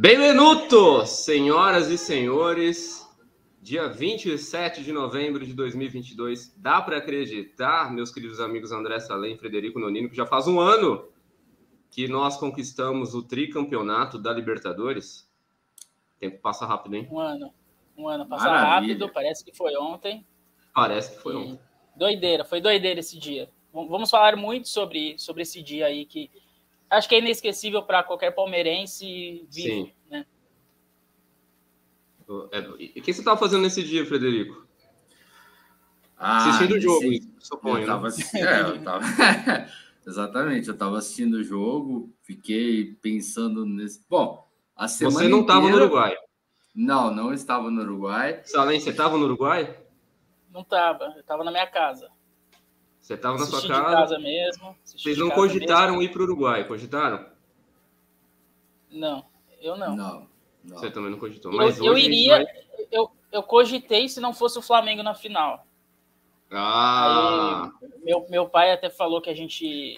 Benvenuto, senhoras e senhores. Dia 27 de novembro de 2022. Dá para acreditar, meus queridos amigos André Salem e Frederico Nonino, que já faz um ano que nós conquistamos o tricampeonato da Libertadores? O tempo passa rápido, hein? Um ano. Um ano passa Maravilha. rápido, parece que foi ontem. Parece que foi e... ontem. Doideira, foi doideira esse dia. Vamos falar muito sobre, sobre esse dia aí que acho que é inesquecível para qualquer palmeirense vivo, Sim. né? É, e o que você estava fazendo nesse dia, Frederico? Ah, assistindo o jogo, suponho. Eu tava, né? é, eu tava... Exatamente, eu estava assistindo o jogo, fiquei pensando nesse. Bom, a semana. Você não estava inteira... no Uruguai? Não, não estava no Uruguai. Salem, você estava no Uruguai? Não estava, eu estava na minha casa. Você estava na sua casa? casa mesmo. Vocês não cogitaram mesmo. ir para o Uruguai, cogitaram? Não, eu não. Não. não. Você também não cogitou. Mas eu, eu iria, vai... eu, eu cogitei se não fosse o Flamengo na final. Ah. Aí, meu, meu pai até falou que a gente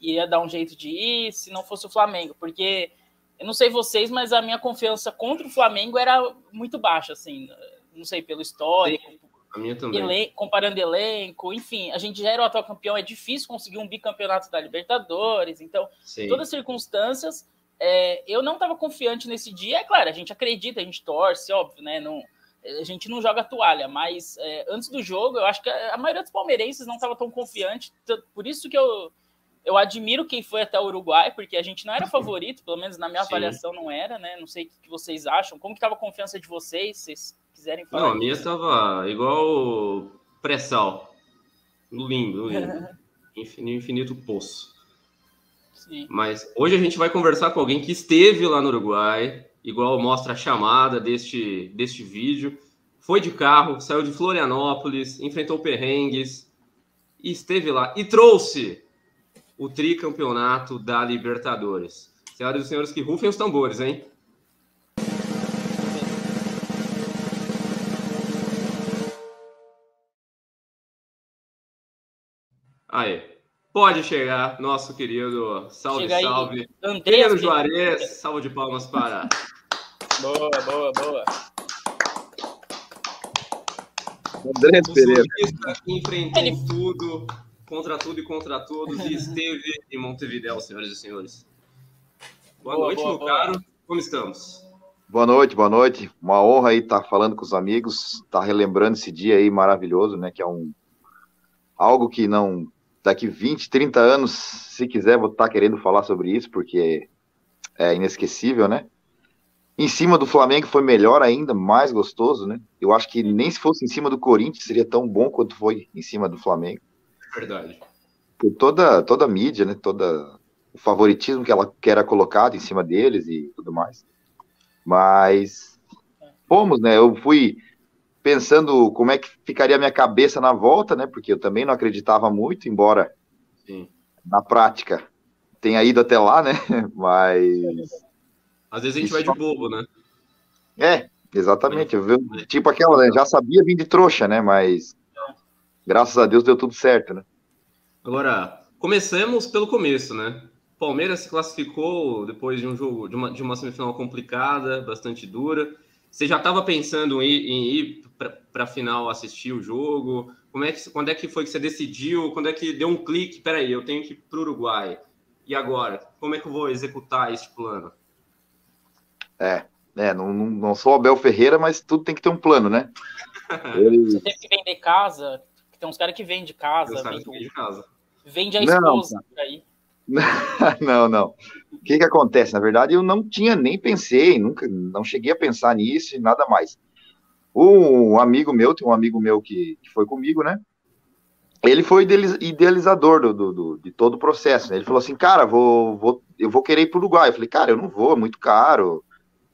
ia dar um jeito de ir se não fosse o Flamengo, porque eu não sei vocês, mas a minha confiança contra o Flamengo era muito baixa, assim, não sei, pelo histórico, a minha também. Elen comparando elenco, enfim, a gente já era o atual campeão, é difícil conseguir um bicampeonato da Libertadores, então, Sim. todas as circunstâncias, é, eu não estava confiante nesse dia, é claro, a gente acredita, a gente torce, óbvio, né, não, a gente não joga toalha, mas é, antes do jogo, eu acho que a maioria dos palmeirenses não estava tão confiante, por isso que eu, eu admiro quem foi até o Uruguai, porque a gente não era favorito, pelo menos na minha Sim. avaliação não era, né? Não sei o que vocês acham. Como que estava a confiança de vocês? Vocês quiserem falar. Não, a minha estava igual pré-sal. Lindo, lindo. no infinito poço. Sim. Mas hoje a gente vai conversar com alguém que esteve lá no Uruguai, igual mostra a chamada deste, deste vídeo. Foi de carro, saiu de Florianópolis, enfrentou perrengues e esteve lá e trouxe o tricampeonato da Libertadores. Senhoras e senhores, que rufem os tambores, hein? Aí, pode chegar, nosso querido salve, Chega salve. Pedro Juarez, salve de palmas para. Boa, boa, boa. André Pereira. Enfrentou Ele... tudo, contra tudo e contra todos, e esteve em Montevideo, senhoras e senhores. Boa, boa noite, boa, meu boa. caro. Como estamos? Boa noite, boa noite. Uma honra aí estar falando com os amigos, estar relembrando esse dia aí maravilhoso, né? Que é um algo que não daqui 20, 30 anos, se quiser, vou estar querendo falar sobre isso, porque é inesquecível, né? Em cima do Flamengo foi melhor ainda, mais gostoso, né? Eu acho que nem se fosse em cima do Corinthians seria tão bom quanto foi em cima do Flamengo. Verdade. Por toda, toda a mídia, né? Toda o favoritismo que ela que era colocado em cima deles e tudo mais. Mas fomos, né? Eu fui pensando como é que ficaria a minha cabeça na volta, né? Porque eu também não acreditava muito, embora Sim. na prática tenha ido até lá, né? Mas. Às vezes a gente vai de bobo, né? É, exatamente. Eu, tipo aquela, né? Já sabia vir de trouxa, né? Mas graças a Deus deu tudo certo, né? Agora, começamos pelo começo, né? Palmeiras se classificou depois de um jogo, de uma, de uma semifinal complicada, bastante dura. Você já estava pensando em ir, em ir para a final assistir o jogo? Como é que, quando é que foi que você decidiu? Quando é que deu um clique? Peraí, eu tenho que ir para o Uruguai. E agora? Como é que eu vou executar este plano? É, é não, não, não sou Abel Ferreira, mas tudo tem que ter um plano, né? Ele... Você teve que vender casa. Tem uns caras que vendem casa. Vende, vende casa. Vende a esposa não, por aí. não, não. O que que acontece? Na verdade, eu não tinha nem pensei, nunca, não cheguei a pensar nisso e nada mais. Um amigo meu, tem um amigo meu que, que foi comigo, né? Ele foi idealizador do, do, do, de todo o processo. Né? Ele falou assim, cara, vou, vou, eu vou querer ir para o Uruguai. Eu falei, cara, eu não vou, é muito caro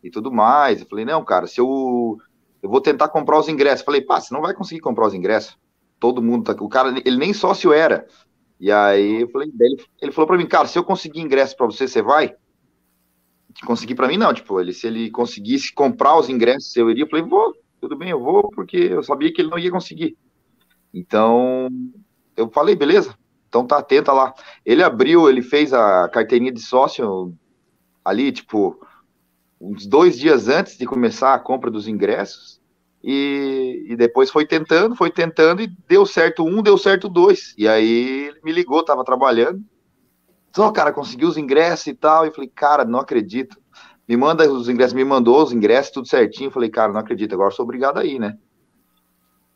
e tudo mais. Eu falei, não, cara, se eu, eu vou tentar comprar os ingressos. Eu falei, pá, você não vai conseguir comprar os ingressos. Todo mundo tá, o cara, ele nem sócio era. E aí eu falei, ele, ele falou para mim, cara, se eu conseguir ingresso para você, você vai? Conseguir para mim não, tipo, ele se ele conseguisse comprar os ingressos, eu iria. Eu falei, vou, tudo bem, eu vou, porque eu sabia que ele não ia conseguir. Então, eu falei, beleza, então tá atenta lá. Ele abriu, ele fez a carteirinha de sócio ali, tipo, uns dois dias antes de começar a compra dos ingressos. E, e, depois foi tentando, foi tentando, e deu certo um, deu certo dois. E aí ele me ligou, tava trabalhando. Só, cara, conseguiu os ingressos e tal. E falei, cara, não acredito. Me manda os ingressos, me mandou os ingressos, tudo certinho. Falei, cara, não acredito, agora sou obrigado aí, né?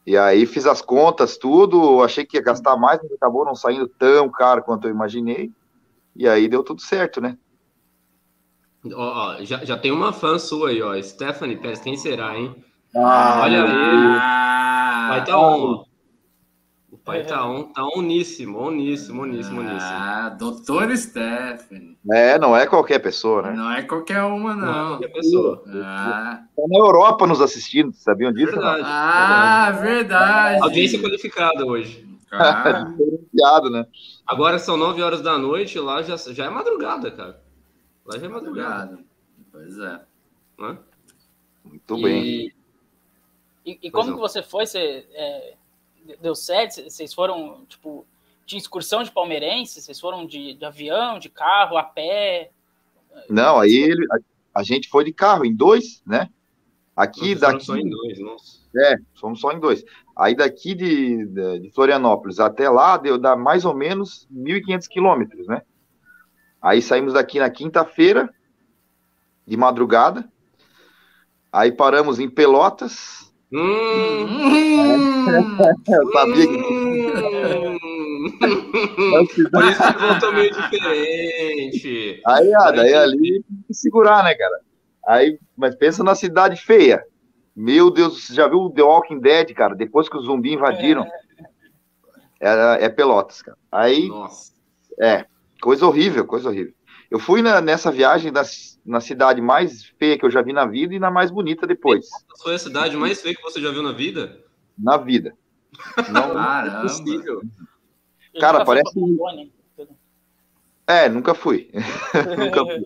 E aí fiz as contas, tudo. Achei que ia gastar mais, mas acabou não saindo tão caro quanto eu imaginei. E aí deu tudo certo, né? Ó, já, já tem uma fã sua aí, ó. Stephanie Pérez, quem será, hein? Ah, Olha ele. Ah, Vai tá on. O pai tá on, tá oníssimo, oníssimo, oníssimo, oníssimo. Ah, doutor Stephanie. É, não é qualquer pessoa, né? Não é qualquer uma, não. Não é qualquer pessoa. Ah. Tá na Europa nos assistindo, sabiam disso? Verdade. Ah, verdade. Audiência qualificada hoje. Ah. né? Agora são nove horas da noite, lá já, já é madrugada, cara. Lá já é madrugada. Pois é. Hã? Muito e... bem. E, e como que você foi? Você é, deu certo? Vocês foram, tipo, de excursão de palmeirense? Vocês foram de, de avião, de carro, a pé? Não, aí ele, a, a, gente foi de carro, em dois, né? Aqui daqui. Só em dois, nossa. É, fomos só em dois. Aí daqui de, de, de Florianópolis até lá deu dá mais ou menos 1.500 quilômetros, né? Aí saímos daqui na quinta-feira, de madrugada. Aí paramos em Pelotas. Hum, eu sabia que. Por isso que voltou meio diferente. Aí, ah, daí ali tem que segurar, né, cara? Aí, mas pensa na cidade feia. Meu Deus, você já viu o The Walking Dead, cara? Depois que os zumbis invadiram. É, é Pelotas, cara. Aí. Nossa. É. Coisa horrível, coisa horrível. Eu fui na, nessa viagem das, na cidade mais feia que eu já vi na vida e na mais bonita depois. Foi a cidade mais feia que você já viu na vida? Na vida. Não, Caramba. é possível. Cara, parece. É, nunca fui. nunca fui.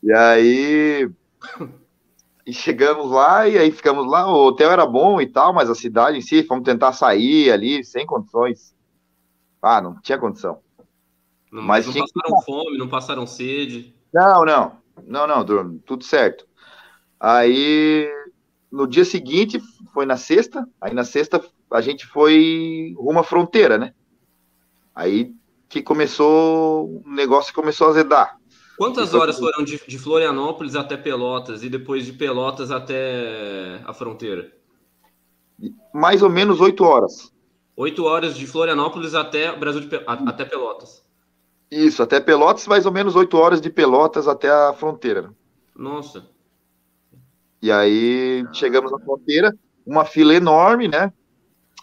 E aí. E chegamos lá, e aí ficamos lá. O hotel era bom e tal, mas a cidade em si, fomos tentar sair ali, sem condições. Ah, não tinha condição. Não, mas não passaram que... fome, não passaram sede. Não, não. Não, não, tudo certo. Aí no dia seguinte, foi na sexta, aí na sexta a gente foi rumo à fronteira, né? Aí que começou, o negócio começou a azedar. Quantas horas foram de, de, Florianópolis até Pelotas e depois de Pelotas até a fronteira? Mais ou menos oito horas. Oito horas de Florianópolis até Brasil de, até Pelotas. Isso, até Pelotas, mais ou menos oito horas de Pelotas até a fronteira. Nossa. E aí chegamos na fronteira, uma fila enorme, né?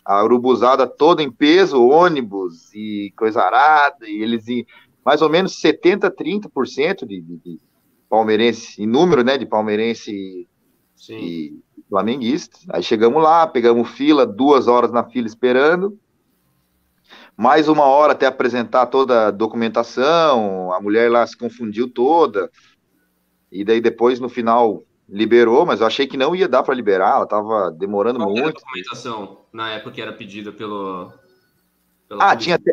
A urubuzada toda em peso, ônibus e coisa arada, e eles em mais ou menos 70, 30% de, de, de palmeirense, em número, né? De palmeirense Sim. e flamenguista. Aí chegamos lá, pegamos fila, duas horas na fila esperando mais uma hora até apresentar toda a documentação, a mulher lá se confundiu toda, e daí depois no final liberou, mas eu achei que não ia dar para liberar, ela estava demorando Qual muito. Era a documentação na época que era pedida pelo. ah, tinha, te,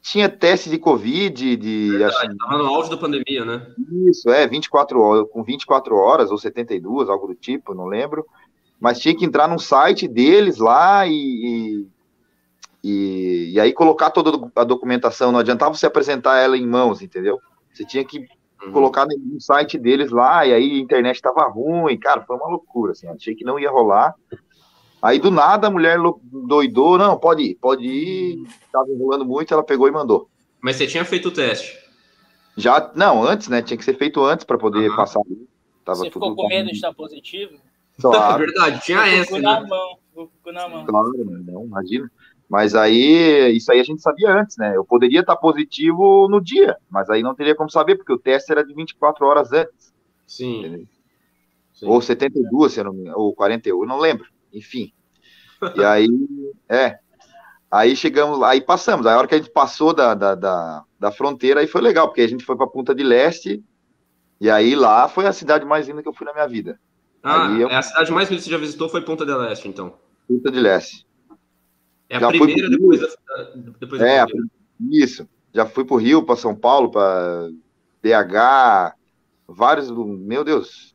tinha teste de Covid, de. Verdade, acho, no auge da pandemia, né? Isso, é, 24 horas, com 24 horas ou 72, algo do tipo, não lembro. Mas tinha que entrar num site deles lá e, e e, e aí colocar toda a documentação, não adiantava você apresentar ela em mãos, entendeu? Você tinha que uhum. colocar no site deles lá, e aí a internet estava ruim, cara, foi uma loucura, assim, achei que não ia rolar. Aí do nada a mulher doidou, não, pode ir, pode ir, estava enrolando muito, ela pegou e mandou. Mas você tinha feito o teste? Já, não, antes, né, tinha que ser feito antes para poder uhum. passar. Tava você ficou com medo de estar positivo? Claro. É verdade, tinha essa. Né? Na mão, na mão. Claro, não, imagina. Mas aí, isso aí a gente sabia antes, né? Eu poderia estar positivo no dia, mas aí não teria como saber, porque o teste era de 24 horas antes. Sim. Sim. Ou 72, se eu não ou 41, eu não lembro. Enfim. E aí, é. Aí chegamos lá, aí passamos. Aí a hora que a gente passou da, da, da, da fronteira, aí foi legal, porque a gente foi para Punta de Leste, e aí lá foi a cidade mais linda que eu fui na minha vida. Ah, eu... é a cidade mais linda que você já visitou foi Punta de Leste, então. Punta de Leste. É a já primeira depois da, depois da É, isso. Já fui para o Rio, para São Paulo, para BH, vários, meu Deus,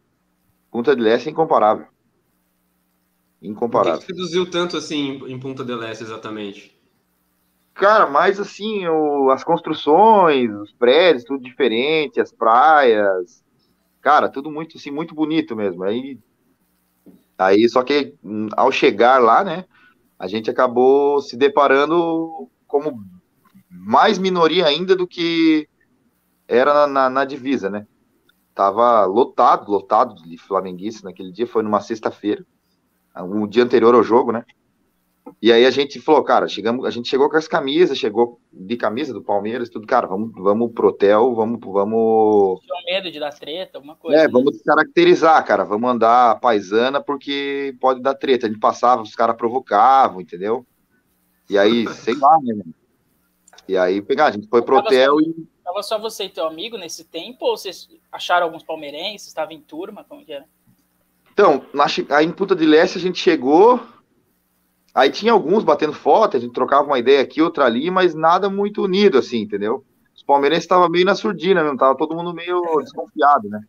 Punta del Este é incomparável. Incomparável. O que, que reduziu tanto assim em Punta del Este exatamente? Cara, mais assim, o, as construções, os prédios, tudo diferente, as praias. Cara, tudo muito assim, muito bonito mesmo. Aí, aí só que hum, ao chegar lá, né, a gente acabou se deparando como mais minoria ainda do que era na, na, na divisa, né? Tava lotado, lotado de flamenguistas naquele dia, foi numa sexta-feira, um dia anterior ao jogo, né? E aí a gente falou, cara, chegamos, a gente chegou com as camisas, chegou de camisa do Palmeiras, tudo, cara, vamos, vamos pro hotel, vamos, vamos. Tinha medo de dar treta, alguma coisa. É, né? vamos caracterizar, cara, vamos andar paisana porque pode dar treta. A gente passava, os caras provocavam, entendeu? E aí, sei lá, né? E aí, pegar, a gente foi pro hotel só, e. Tava só você e teu amigo nesse tempo, ou vocês acharam alguns palmeirenses? Estava em turma? Como que era? Então, na, aí em Puta de Leste a gente chegou, Aí tinha alguns batendo foto, a gente trocava uma ideia aqui, outra ali, mas nada muito unido, assim, entendeu? Os palmeirenses estavam meio na surdina, não tava todo mundo meio desconfiado, né?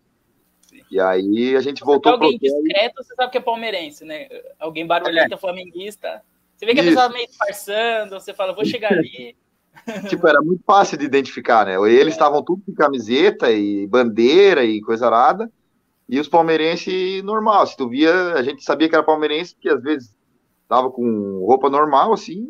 E aí a gente voltou para alguém discreto, você sabe que é palmeirense, né? Alguém barulhento, é. flamenguista. Você vê que Isso. a pessoa meio disfarçando, você fala, vou chegar ali. tipo, era muito fácil de identificar, né? Eles estavam é. tudo com camiseta e bandeira e coisa arada, e os palmeirenses normal. Se tu via, a gente sabia que era palmeirense, porque às vezes tava com roupa normal, assim,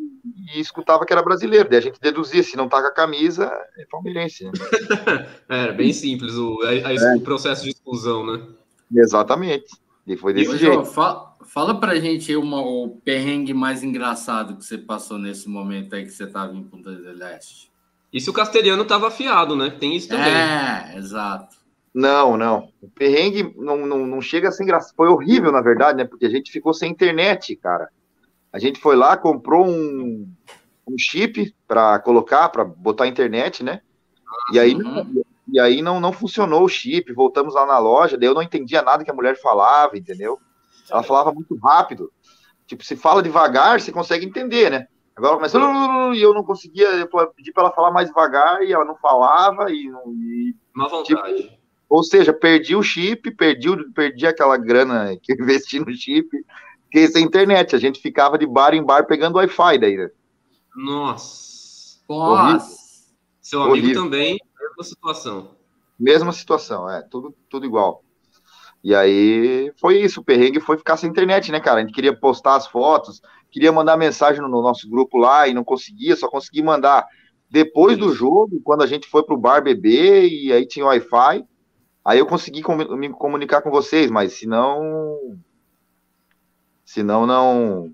e escutava que era brasileiro. Daí a gente deduzia, se não tá com a camisa, é palmeirense. Né? é, bem simples o, a, a, é. o processo de exclusão, né? Exatamente. E foi desse e, jeito. fala, fala pra gente uma, o perrengue mais engraçado que você passou nesse momento aí que você tava em Punta del Este. E se o castelhano tava afiado, né? Tem isso também. É, exato. Não, não. O perrengue não, não, não chega a ser engraçado. Foi horrível, na verdade, né? Porque a gente ficou sem internet, cara. A gente foi lá, comprou um, um chip para colocar, para botar a internet, né? E aí, uhum. e aí não, não funcionou o chip, voltamos lá na loja, daí eu não entendia nada que a mulher falava, entendeu? Ela falava muito rápido. Tipo, se fala devagar, você consegue entender, né? Agora começou e eu não conseguia, eu pedi para ela falar mais devagar e ela não falava e. E, Má vontade. Tipo, ou seja, perdi o chip, perdi, perdi aquela grana que eu investi no chip, porque sem internet, a gente ficava de bar em bar pegando Wi-Fi daí, né? Nossa. Nossa. Seu amigo Horrível. também, mesma situação. Mesma situação, é, tudo, tudo igual. E aí foi isso, o perrengue foi ficar sem internet, né, cara? A gente queria postar as fotos, queria mandar mensagem no nosso grupo lá e não conseguia, só consegui mandar depois do jogo, quando a gente foi pro bar beber e aí tinha Wi-Fi, aí eu consegui me comunicar com vocês, mas se não Senão, não.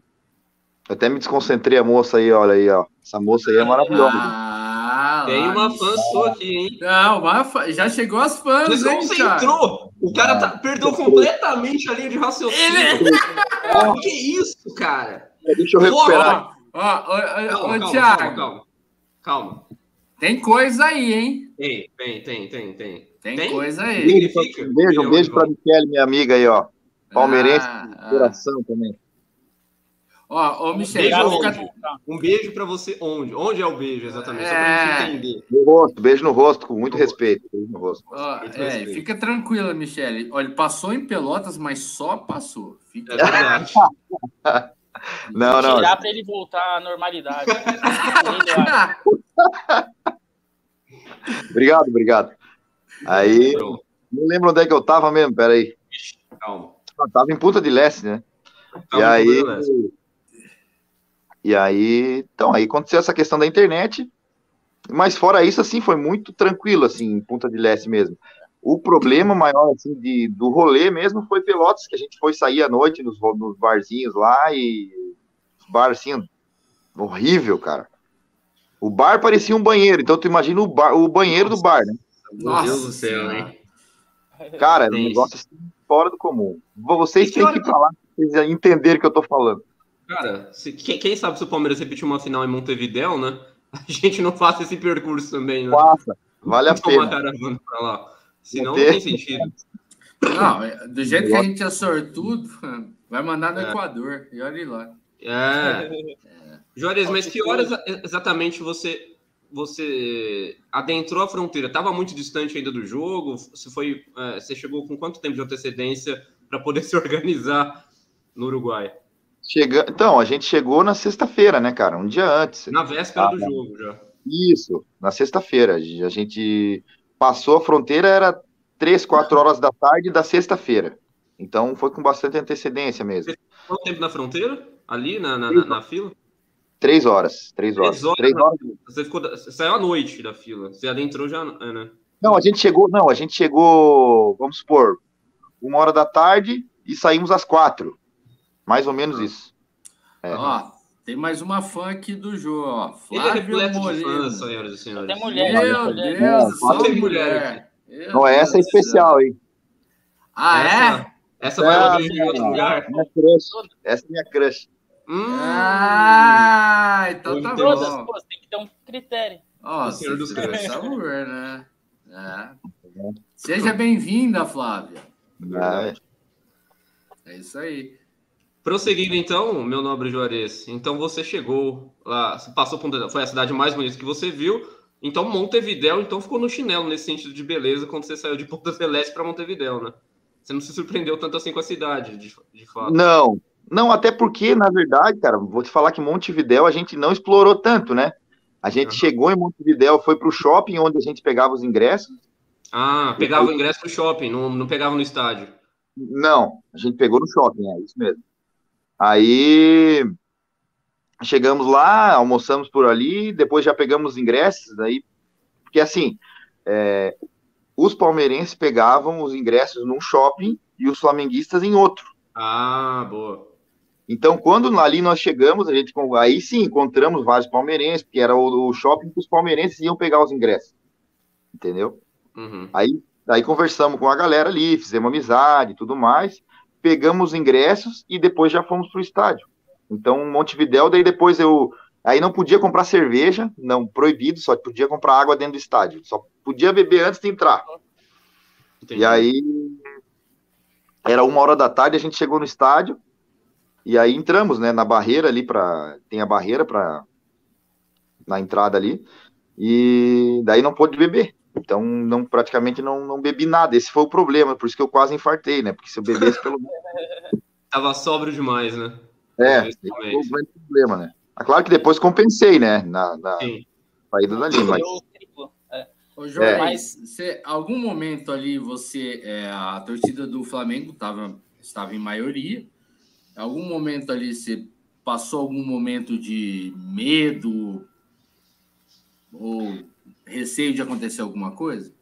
Eu até me desconcentrei a moça aí, olha aí, ó. Essa moça aí é maravilhosa. Ah, Tem uma fã sua aqui, hein? Não, uma já chegou as fãs, Desconcentrou! O cara tá, perdeu completamente a linha de raciocínio. Ele... oh, que isso, cara? Deixa eu recuperar. Ó, ó, Thiago. Calma, calma, calma. Tem coisa aí, hein? Tem, tem, tem, tem, tem. Tem, tem? coisa aí. Um beijo, um beijo pra Michelle, minha amiga aí, ó. Palmeirense ah, de coração ah. também. Ó, ô, Michel, um beijo, um beijo para você onde? Onde é o beijo, exatamente? É... Só pra gente entender. No rosto, beijo no rosto, com muito respeito. Beijo no rosto. Ó, é, respeito. Fica tranquila, Michele. Olha, passou em Pelotas, mas só passou. Fica é verdade. não, não. Tirar para ele voltar à normalidade. obrigado, obrigado. Aí, não lembro onde é que eu tava mesmo, peraí. Calma. Tava em Punta de Leste, né? Calma, e aí. E aí, então, aí aconteceu essa questão da internet, mas fora isso, assim, foi muito tranquilo, assim, em Punta de Leste mesmo. O problema maior, assim, de, do rolê mesmo foi Pelotas, que a gente foi sair à noite nos, nos barzinhos lá e bar, assim, horrível, cara. O bar parecia um banheiro, então tu imagina o, bar, o banheiro Nossa, do bar, né? Meu Deus do céu, hein? Cara, é um negócio assim, fora do comum. Vocês têm que falar pra vocês entenderem o que eu tô falando. Cara, se, quem, quem, sabe se o Palmeiras repetir uma final em Montevidéu, né? A gente não faça esse percurso também, né? Faça, vale a pena. Uma caravana pra lá. Senão não tem sentido. Não, é, do jeito que a gente é sortudo, vai mandar no é. Equador, e olha lá. É. é. Juarez, mas que horas exatamente você você adentrou a fronteira, estava muito distante ainda do jogo? Você foi, é, você chegou com quanto tempo de antecedência para poder se organizar no Uruguai? Chega... Então, a gente chegou na sexta-feira, né, cara? Um dia antes. Na véspera ah, do jogo já. Isso, na sexta-feira. A gente passou a fronteira, era três, quatro horas da tarde da sexta-feira. Então foi com bastante antecedência mesmo. Quanto tempo na fronteira? Ali na, na, na, na fila? Três horas. Três horas. Três horas. Três horas. Você, ficou, você saiu à noite da fila. Você adentrou já, é, né? Não, a gente chegou. Não, a gente chegou, vamos supor, uma hora da tarde e saímos às quatro. Mais ou menos isso. É. Ó, tem mais uma fã aqui do jogo, ó. Flávio Ele é Moreira. de fãs, senhoras e senhores. Tem mulher. Meu Deus, só tem mulher. mulher. Não, essa é especial, hein? Ah, essa, é? Essa vai é, em outro lugar. Minha crush. Essa é minha crush. Hum, ah, então tá todas, bom. Pô, tem que ter um critério. Ó, oh, senhor dos sabor, né? É. Seja bem-vinda, Flávia. É. é isso aí. Prosseguindo então, meu nobre Juarez, então você chegou lá, passou por foi a cidade mais bonita que você viu, então Montevidéu então ficou no chinelo nesse sentido de beleza quando você saiu de Ponta Celeste para Montevidéu, né? Você não se surpreendeu tanto assim com a cidade, de, de fato. Não, não, até porque, na verdade, cara, vou te falar que Montevidéu a gente não explorou tanto, né? A gente uhum. chegou em Montevidéu, foi para o shopping onde a gente pegava os ingressos. Ah, pegava o ingresso no shopping, não, não pegava no estádio. Não, a gente pegou no shopping, é isso mesmo. Aí chegamos lá, almoçamos por ali, depois já pegamos os ingressos, daí, porque assim, é, os palmeirenses pegavam os ingressos num shopping e os flamenguistas em outro. Ah, boa. Então, quando ali nós chegamos, a gente aí sim encontramos vários palmeirenses, porque era o, o shopping que os palmeirenses iam pegar os ingressos. Entendeu? Uhum. Aí, aí conversamos com a galera ali, fizemos amizade e tudo mais, pegamos os ingressos e depois já fomos pro estádio. Então, Montevidéu, daí depois eu. Aí não podia comprar cerveja, não, proibido, só podia comprar água dentro do estádio. Só podia beber antes de entrar. Entendi. E aí era uma hora da tarde, a gente chegou no estádio e aí entramos, né, na barreira ali para tem a barreira para na entrada ali e daí não pôde beber. Então não praticamente não, não bebi nada. Esse foi o problema, por isso que eu quase infartei, né? Porque se eu bebesse pelo tava sóbrio demais, né? É, foi o grande problema, né? É claro que depois compensei, né, na, na saída dali, mas Ô, Jorge, é. mas você, algum momento ali você, é, a torcida do Flamengo tava, estava em maioria. Algum momento ali você passou algum momento de medo ou receio de acontecer alguma coisa?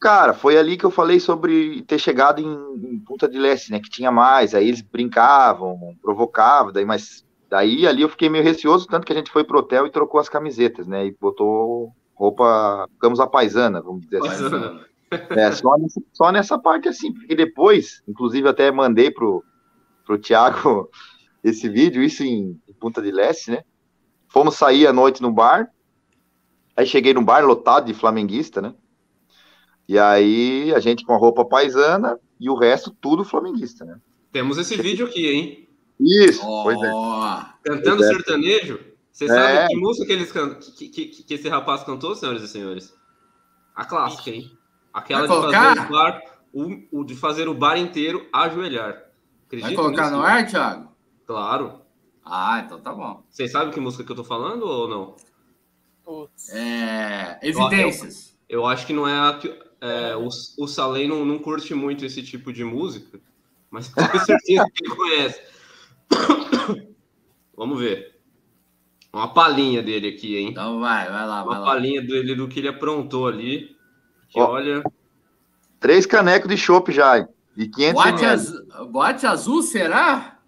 Cara, foi ali que eu falei sobre ter chegado em, em Punta de Leste, né? Que tinha mais, aí eles brincavam, provocavam, daí, mas daí ali eu fiquei meio receoso, tanto que a gente foi pro hotel e trocou as camisetas, né? E botou roupa, ficamos a paisana, vamos dizer assim. É, só nessa, só nessa parte assim, porque depois, inclusive até mandei pro, pro Thiago esse vídeo, isso em, em Punta de Leste, né? Fomos sair à noite no bar, aí cheguei no bar lotado de flamenguista, né? E aí a gente com a roupa paisana e o resto tudo flamenguista, né? Temos esse vídeo aqui, hein? Isso, oh. pois é. Cantando pois é. sertanejo? Você sabe é. que música que, eles can... que, que, que, esse rapaz cantou, senhoras e senhores? A clássica, hein? Aquela de fazer o bar, o, o, de fazer o bar inteiro ajoelhar. Acredito Vai colocar nisso? no ar, Thiago? Claro. Ah, então tá bom. Vocês sabem que música que eu tô falando ou não? Putz. É... Evidências. Eu, eu, acho que não é a que. É, o, o Salem não, não curte muito esse tipo de música, mas tenho certeza que ele conhece. Vamos ver. Uma palhinha dele aqui, hein? Então vai, vai lá, Uma vai palhinha lá. dele do que ele aprontou ali. Que Ó, olha. Três canecos de chopp já, hein? De 500 boate, az... boate azul, será?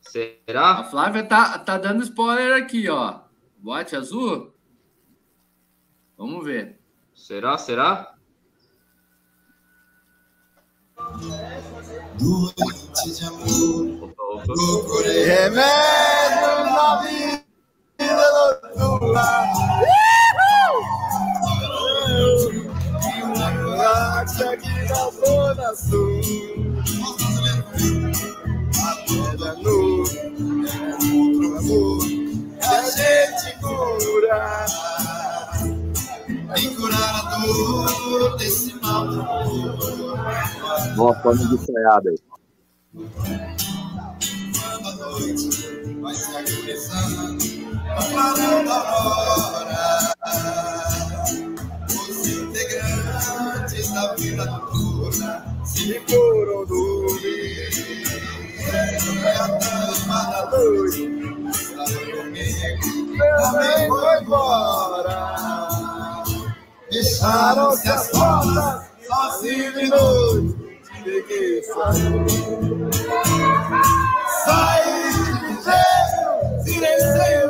Será? A Flávia tá, tá dando spoiler aqui, ó. Boate azul? Vamos ver. Será? Será? Noite de amor. Opa, opa. Procurei remédio na vida noturna. táxi aqui na Zona Sul. Acorda no outro amor e a gente cura. Vem curar a dor desse mal Nossa, olha Uma forma de sonhada aí. Quando a noite vai se agudizando, falando tá a hora. Integrantes da vida noturna se foram dormir. Reatando da noite, comigo, também foi embora. Fecharam-se as portas, sozinho de noite peguei Saí de jeito, tirei sem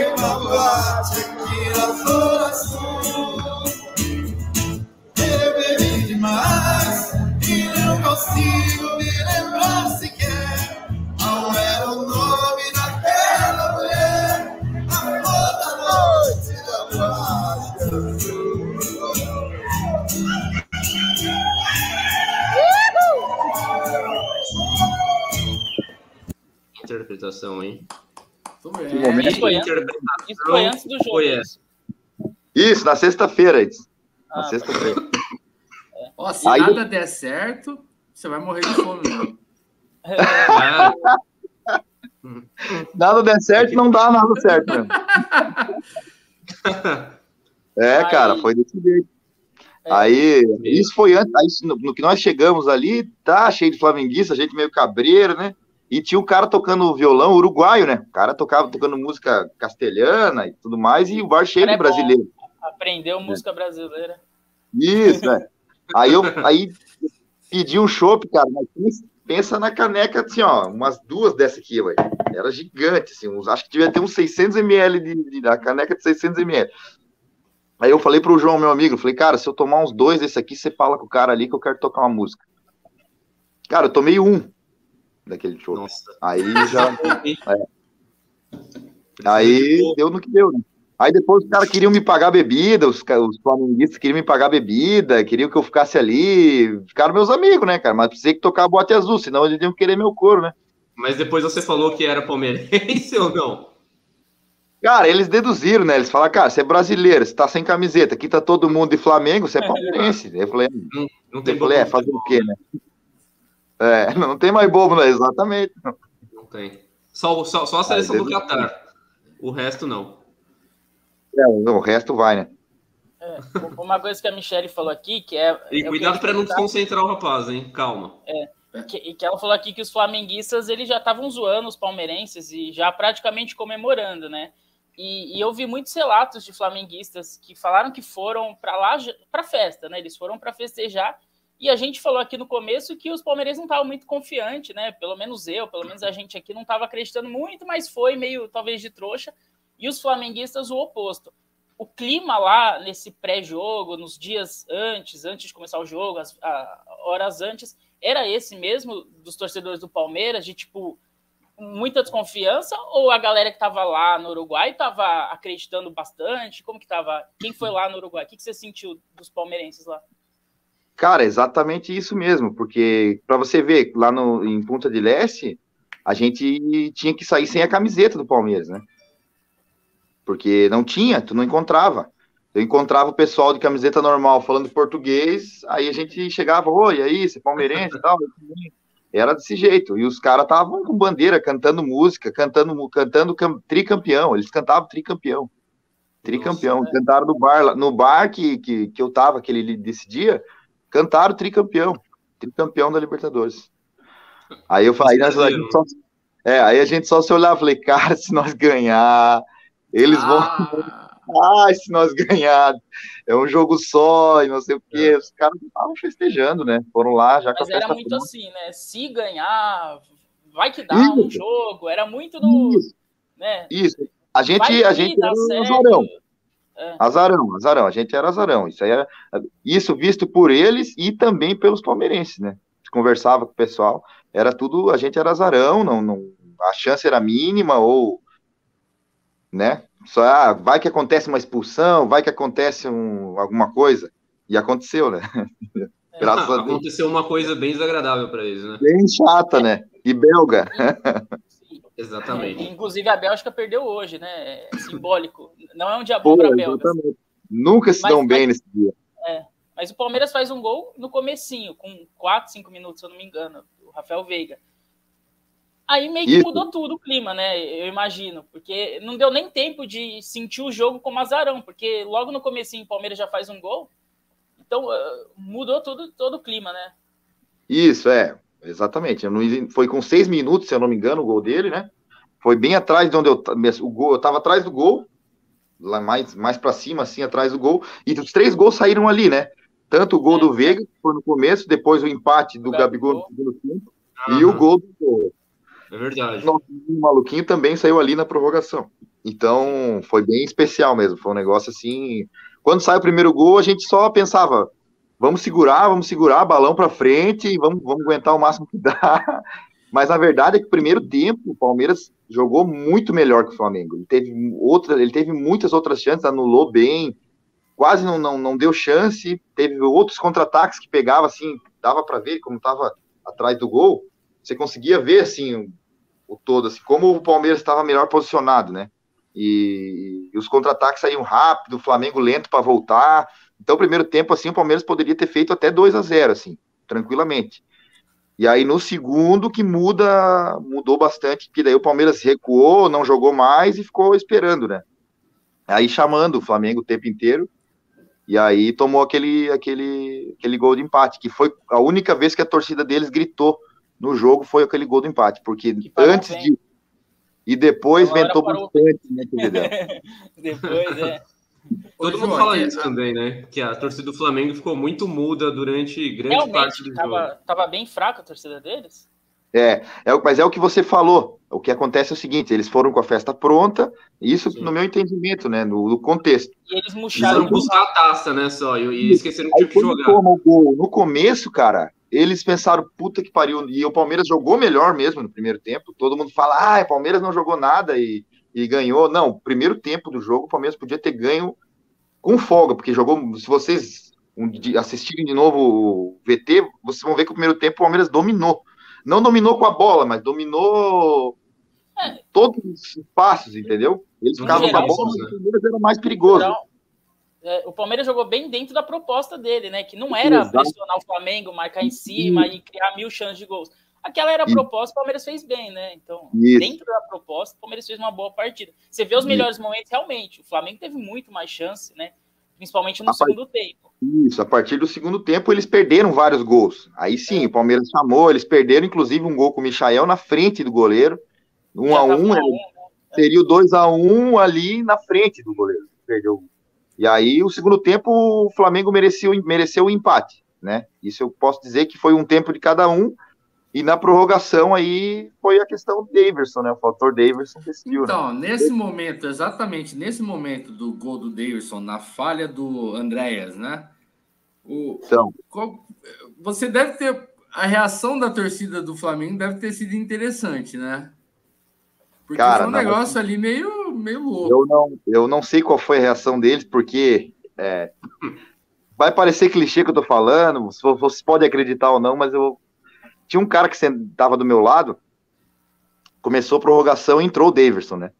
uma boate aqui na Zona Sul. Eu bebi demais e não consigo me lembrar sequer. Não era o nome daquela mulher, amor da noite. Interpretação, hein? Que momento. Isso foi, isso foi antes do jogo. Foi essa. Isso, na sexta-feira. Na ah, sexta-feira. Ó, se Aí... nada der certo, você vai morrer de fome. Né? nada der certo, não dá nada certo mesmo. É, aí... cara, foi desse jeito. É, aí, isso foi antes, aí, no, no, que nós chegamos ali, tá cheio de flamenguista, gente meio cabreiro, né? E tinha um cara tocando violão uruguaio, né? O cara tocava tocando música castelhana e tudo mais, e o bar cheio de é brasileiro. Aprendeu música é. brasileira. Isso, né? aí eu aí pedi um chopp, cara, mas pensa na caneca, assim, ó, umas duas dessa aqui, ué. Era gigante, assim, uns, acho que devia ter uns 600 ml de, de, da caneca de 600 ml. Aí eu falei pro João, meu amigo, falei, cara, se eu tomar uns dois desse aqui, você fala com o cara ali que eu quero tocar uma música. Cara, eu tomei um daquele show. Nossa. Aí já. é. Aí deu no que deu, né? Aí depois os caras queriam me pagar bebida, os, os flamenguistas queriam me pagar bebida, queriam que eu ficasse ali. Ficaram meus amigos, né, cara? Mas precisei que tocar a bote azul, senão eles iam querer meu couro, né? Mas depois você falou que era palmeirense ou não? Cara, eles deduziram, né? Eles falaram, cara, você é brasileiro, você tá sem camiseta, aqui tá todo mundo de Flamengo, você é palmeirense. Eu falei, não, não tem eu falei, é, fazer o quê, né? É, não tem mais bobo, né? Exatamente. Não tem. Só, só, só a seleção do Qatar. O resto não. É, o resto vai, né? É, uma coisa que a Michelle falou aqui, que é. E cuidado para não desconcentrar o rapaz, hein? Calma. É. Que, que ela falou aqui que os flamenguistas eles já estavam zoando os palmeirenses e já praticamente comemorando, né? E, e, eu vi muitos relatos de flamenguistas que falaram que foram para lá para festa, né? Eles foram para festejar. E a gente falou aqui no começo que os palmeirenses não estavam muito confiantes, né? Pelo menos eu, pelo menos a gente aqui não estava acreditando muito, mas foi meio talvez de trouxa. E os flamenguistas o oposto. O clima lá nesse pré-jogo, nos dias antes, antes de começar o jogo, as a, horas antes, era esse mesmo dos torcedores do Palmeiras, de tipo, muita desconfiança ou a galera que estava lá no Uruguai estava acreditando bastante? Como que estava? Quem foi lá no Uruguai? O que, que você sentiu dos palmeirenses lá? Cara, exatamente isso mesmo, porque para você ver, lá no, em Punta de Leste, a gente tinha que sair sem a camiseta do Palmeiras, né? Porque não tinha, tu não encontrava. Eu encontrava o pessoal de camiseta normal falando português, aí a gente chegava, oi, aí, você é palmeirense e tal. Era desse jeito. E os caras estavam com bandeira, cantando música, cantando, cantando tricampeão. Eles cantavam tricampeão. Tricampeão. Nossa, Cantaram no bar, no bar que, que, que eu tava aquele desse dia, cantaram tricampeão. Tricampeão da Libertadores. Aí eu falei, nós, a gente só, é, aí a gente só se olhava e falei, cara, se nós ganhar, eles ah. vão ah, se nós ganhar, é um jogo só e não sei o quê. É. Os caras estavam festejando, né? Foram lá já Mas era muito assim, né? Se ganhar, vai que dá Isso. um jogo. Era muito do. Isso. Né? Isso. A gente, a gente era certo. azarão. É. Azarão, azarão. A gente era azarão. Isso aí era. Isso visto por eles e também pelos palmeirenses, né? Conversava com o pessoal. Era tudo. A gente era azarão, não, não, a chance era mínima ou. Né? Só, ah, vai que acontece uma expulsão, vai que acontece um, alguma coisa. E aconteceu, né? É. Graças ah, a Deus. Aconteceu uma coisa bem desagradável para eles, né? Bem chata, né? E belga. Exatamente. É, inclusive a Bélgica perdeu hoje, né? É simbólico. Não é um dia bom para belgas. Nunca se mas, dão bem mas, nesse dia. É, mas o Palmeiras faz um gol no comecinho, com 4, 5 minutos, se eu não me engano, o Rafael Veiga. Aí meio que Isso. mudou tudo o clima, né? Eu imagino, porque não deu nem tempo de sentir o jogo como azarão, porque logo no comecinho o Palmeiras já faz um gol. Então uh, mudou tudo, todo o clima, né? Isso, é. Exatamente. Foi com seis minutos, se eu não me engano, o gol dele, né? Foi bem atrás de onde eu o gol, eu tava atrás do gol, lá mais mais para cima assim, atrás do gol, e os três gols saíram ali, né? Tanto o gol é. do Veiga, que foi no começo, depois o empate do Gabigol, no segundo tempo, e o gol do é verdade. O maluquinho também saiu ali na prorrogação. Então, foi bem especial mesmo. Foi um negócio assim. Quando sai o primeiro gol, a gente só pensava: vamos segurar, vamos segurar, balão para frente, vamos, vamos aguentar o máximo que dá. Mas a verdade é que o primeiro tempo, o Palmeiras jogou muito melhor que o Flamengo. Ele teve, outra, ele teve muitas outras chances, anulou bem, quase não, não, não deu chance. Teve outros contra-ataques que pegava assim, dava para ver como estava atrás do gol. Você conseguia ver assim o todo, assim, como o Palmeiras estava melhor posicionado, né? E, e os contra-ataques saíam rápido, o Flamengo lento para voltar. Então, primeiro tempo, assim, o Palmeiras poderia ter feito até 2 a 0 assim, tranquilamente. E aí, no segundo, que muda, mudou bastante, que daí o Palmeiras recuou, não jogou mais e ficou esperando, né? Aí chamando o Flamengo o tempo inteiro. E aí tomou aquele, aquele, aquele gol de empate, que foi a única vez que a torcida deles gritou no jogo foi aquele gol do empate, porque antes de. E depois ventou bastante, né, Depois, é. Todo mundo fala isso também, né? Que a torcida do Flamengo ficou muito muda durante grande Realmente, parte do tava, jogo. Tava bem fraca a torcida deles? É, é, mas é o que você falou. O que acontece é o seguinte: eles foram com a festa pronta, isso Sim. no meu entendimento, né? No, no contexto. E eles murcharam. buscar a taça, né? Só, e, e esqueceram que tinha que jogar. O gol, no começo, cara, eles pensaram, puta que pariu, e o Palmeiras jogou melhor mesmo no primeiro tempo. Todo mundo fala, ah, o Palmeiras não jogou nada e, e ganhou. Não, primeiro tempo do jogo, o Palmeiras podia ter ganho com folga, porque jogou. Se vocês assistirem de novo o VT, vocês vão ver que o primeiro tempo o Palmeiras dominou. Não dominou com a bola, mas dominou é. todos os passos, entendeu? Eles ficavam com a bola, mas o Palmeiras era mais perigoso é, o Palmeiras jogou bem dentro da proposta dele, né? Que não era Exato. pressionar o Flamengo, marcar em cima e criar mil chances de gols. Aquela era a proposta, o Palmeiras fez bem, né? Então, Isso. dentro da proposta, o Palmeiras fez uma boa partida. Você vê os melhores Isso. momentos, realmente. O Flamengo teve muito mais chance, né? Principalmente no a segundo part... tempo. Isso, a partir do segundo tempo, eles perderam vários gols. Aí sim, é. o Palmeiras chamou, eles perderam, inclusive, um gol com o Michael na frente do goleiro. Um Já a um, um né? seria o 2 a 1 um ali na frente do goleiro. Perdeu e aí, o segundo tempo, o Flamengo mereceu, mereceu o empate, né? Isso eu posso dizer que foi um tempo de cada um. E na prorrogação aí foi a questão do Daverson, né? O fator Daverson decidiu. Né? Então, né? nesse momento, exatamente nesse momento do gol do Daverson, na falha do Andréas, né? O, então. Qual, você deve ter. A reação da torcida do Flamengo deve ter sido interessante, né? Porque Cara, foi um não, negócio ali meio, meio louco. Eu não, eu não sei qual foi a reação deles, porque é, vai parecer clichê que eu tô falando, você pode acreditar ou não, mas eu tinha um cara que sentava do meu lado, começou a prorrogação e entrou o Davidson, né?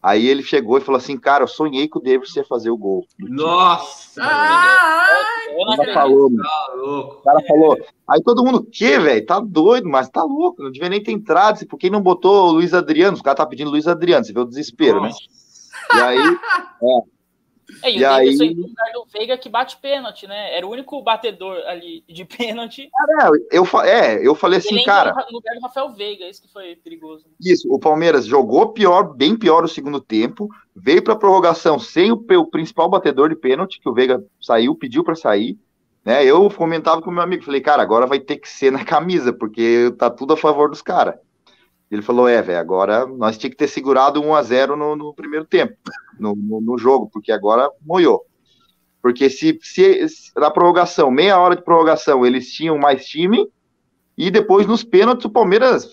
Aí ele chegou e falou assim, cara, eu sonhei que o Davis ia fazer o gol. Nossa! o cara falou, tá louco. O cara falou. Aí todo mundo, que, velho? Tá doido, mas tá louco. Não devia nem ter entrado. Por que não botou o Luiz Adriano? Os caras tá pedindo Luiz Adriano. Você vê o desespero, Nossa. né? E aí, é, é, e, e o aí... Davidson no lugar do Veiga que bate pênalti, né? Era o único batedor ali de pênalti. Cara, eu, é, eu falei assim, cara. No lugar do Rafael Veiga, isso que foi perigoso. Isso, o Palmeiras jogou pior, bem pior o segundo tempo, veio para prorrogação sem o, o, principal batedor de pênalti, que o Veiga saiu, pediu para sair. Né? Eu comentava com meu amigo, falei, cara, agora vai ter que ser na camisa, porque tá tudo a favor dos caras. Ele falou: é, velho, agora nós tinha que ter segurado 1 a 0 no, no primeiro tempo, no, no, no, jogo, porque agora moiou. Porque se, se, se na prorrogação, meia hora de prorrogação, eles tinham mais time, e depois nos pênaltis o Palmeiras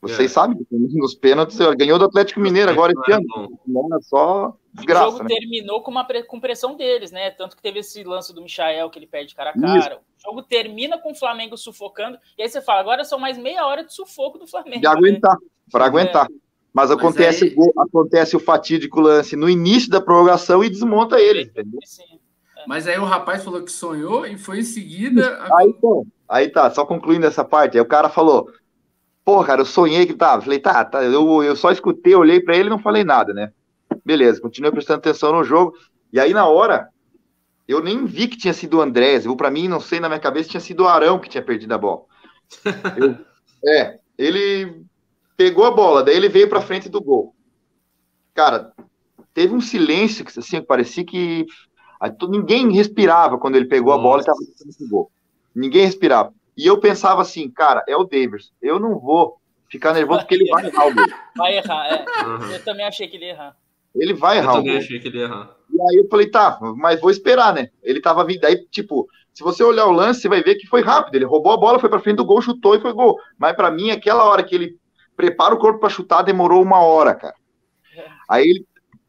vocês é. sabem, nos pênaltis ganhou do Atlético Mineiro agora esse ano. Não é só desgraça. O jogo né? terminou com uma com pressão deles, né? Tanto que teve esse lance do Michael que ele perde cara a cara. Isso. O jogo termina com o Flamengo sufocando. E aí você fala, agora são mais meia hora de sufoco do Flamengo. De aguentar, né? para aguentar. Mas acontece, mas aí... o, acontece o fatídico lance no início da prorrogação e desmonta ele, entendeu? Mas aí o rapaz falou que sonhou e foi em seguida. Aí, então, aí tá, só concluindo essa parte. Aí o cara falou: Pô, cara, eu sonhei que tava. Falei, tá, tá. Eu, eu só escutei, olhei para ele e não falei nada, né? Beleza, continuei prestando atenção no jogo. E aí, na hora, eu nem vi que tinha sido o Andrés. Para mim, não sei, na minha cabeça tinha sido o Arão que tinha perdido a bola. Eu, é, ele pegou a bola, daí ele veio para frente do gol. Cara, teve um silêncio que assim, parecia que ninguém respirava quando ele pegou Nossa. a bola e estava no gol. Ninguém respirava. E eu pensava assim, cara, é o Davis. Eu não vou ficar nervoso porque ele vai errar o gol. Vai errar, é. Uhum. Eu também achei que ele ia errar. Ele vai errar eu também achei que ele ia errar. E aí eu falei, tá, mas vou esperar, né? Ele tava vindo. Aí, tipo, se você olhar o lance, você vai ver que foi rápido. Ele roubou a bola, foi para frente do gol, chutou e foi gol. Mas para mim, aquela hora que ele prepara o corpo para chutar, demorou uma hora, cara. Aí ele,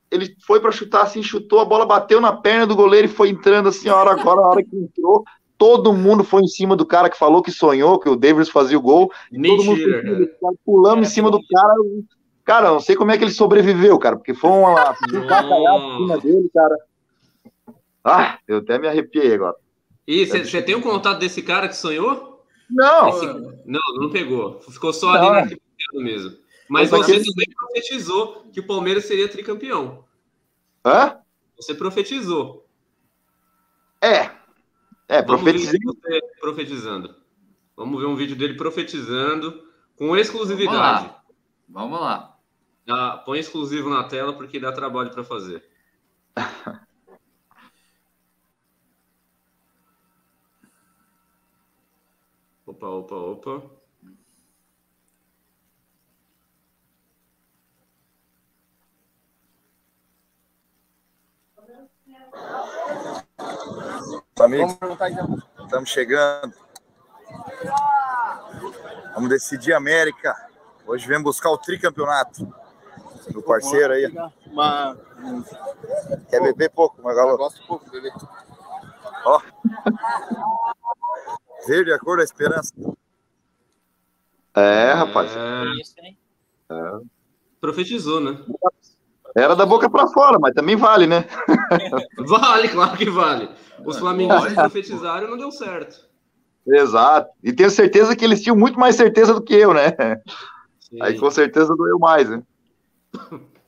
ele foi para chutar assim, chutou, a bola bateu na perna do goleiro e foi entrando assim, a hora agora, a hora que entrou, todo mundo foi em cima do cara que falou que sonhou que o Davis fazia o gol. Mentira, todo mundo foi, pulando em cima do cara. Cara, não sei como é que ele sobreviveu, cara, porque foi uma um em cima dele, cara. Ah, eu até me arrepiei agora. E você tem um contato desse cara que sonhou? Não. Esse... Não, não pegou. Ficou só não. ali na mesmo. Mas você também profetizou que o Palmeiras seria tricampeão. Hã? Você profetizou. É. É, profetizei. profetizando. Vamos ver um vídeo dele profetizando com exclusividade. Vamos lá. Vamos lá. Ah, põe exclusivo na tela porque dá trabalho para fazer. opa, opa, opa. Amigos, estamos chegando. Vamos decidir América. Hoje vem buscar o tricampeonato. Meu parceiro aí. Uma... Quer beber pouco, Magalô? Eu gosto pouco de beber. Ó. Verde a cor da esperança. É, rapaz. É... É. Profetizou, né? Era da boca para fora, mas também vale, né? vale, claro que vale. Os flamenguistas profetizaram e não deu certo. Exato. E tenho certeza que eles tinham muito mais certeza do que eu, né? Sim. Aí com certeza doeu mais, né?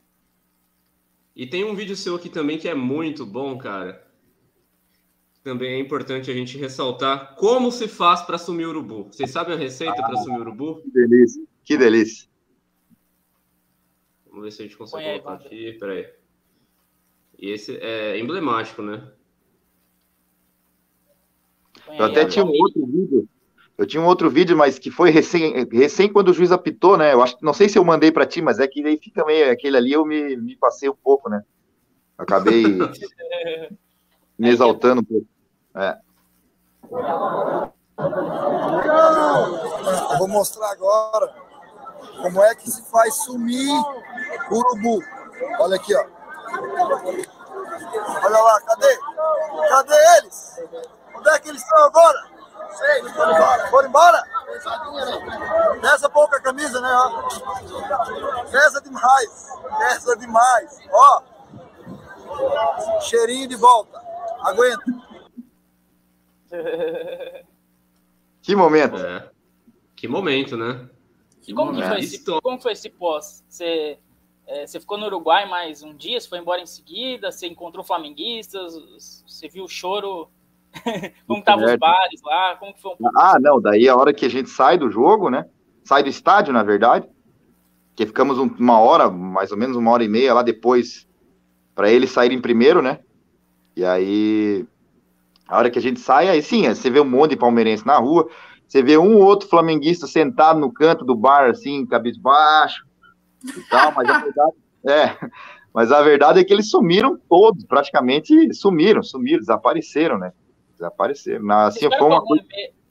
E tem um vídeo seu aqui também que é muito bom, cara. Também é importante a gente ressaltar como se faz para assumir urubu. Vocês sabem a receita ah, para assumir urubu? Que delícia, que delícia. Vamos ver se a gente consegue Põe colocar aí, aqui. Peraí. E esse é emblemático, né? Eu até tinha um outro vídeo. Eu tinha um outro vídeo, mas que foi recém, recém quando o juiz apitou, né? Eu acho, não sei se eu mandei para ti, mas é que aí fica meio aquele ali eu me, me passei um pouco, né? Acabei me exaltando um pouco. É. Eu vou mostrar agora como é que se faz sumir urubu. Olha aqui, ó. Olha lá, cadê? Cadê eles? Onde é que eles estão agora? Foram embora. Foram embora? Pesa pouca camisa, né? Ó. Pesa demais. Pesa demais. Ó. Cheirinho de volta. Aguenta. Que momento. É. Que momento, né? Que como, momento. Que foi esse, como foi esse pós? Você é, você ficou no Uruguai mais um dia, você foi embora em seguida, você encontrou flamenguistas, você viu o choro, como estavam os bares lá, como que foi um Ah, não, daí a hora que a gente sai do jogo, né? Sai do estádio, na verdade, que ficamos uma hora, mais ou menos uma hora e meia lá depois, para eles saírem primeiro, né? E aí, a hora que a gente sai, aí sim, você vê um monte de palmeirense na rua, você vê um ou outro flamenguista sentado no canto do bar, assim, cabisbaixo, e tal, mas a verdade é, mas a verdade é que eles sumiram todos, praticamente sumiram, sumiram, desapareceram, né? Desapareceram. Na, assim, foi uma coisa...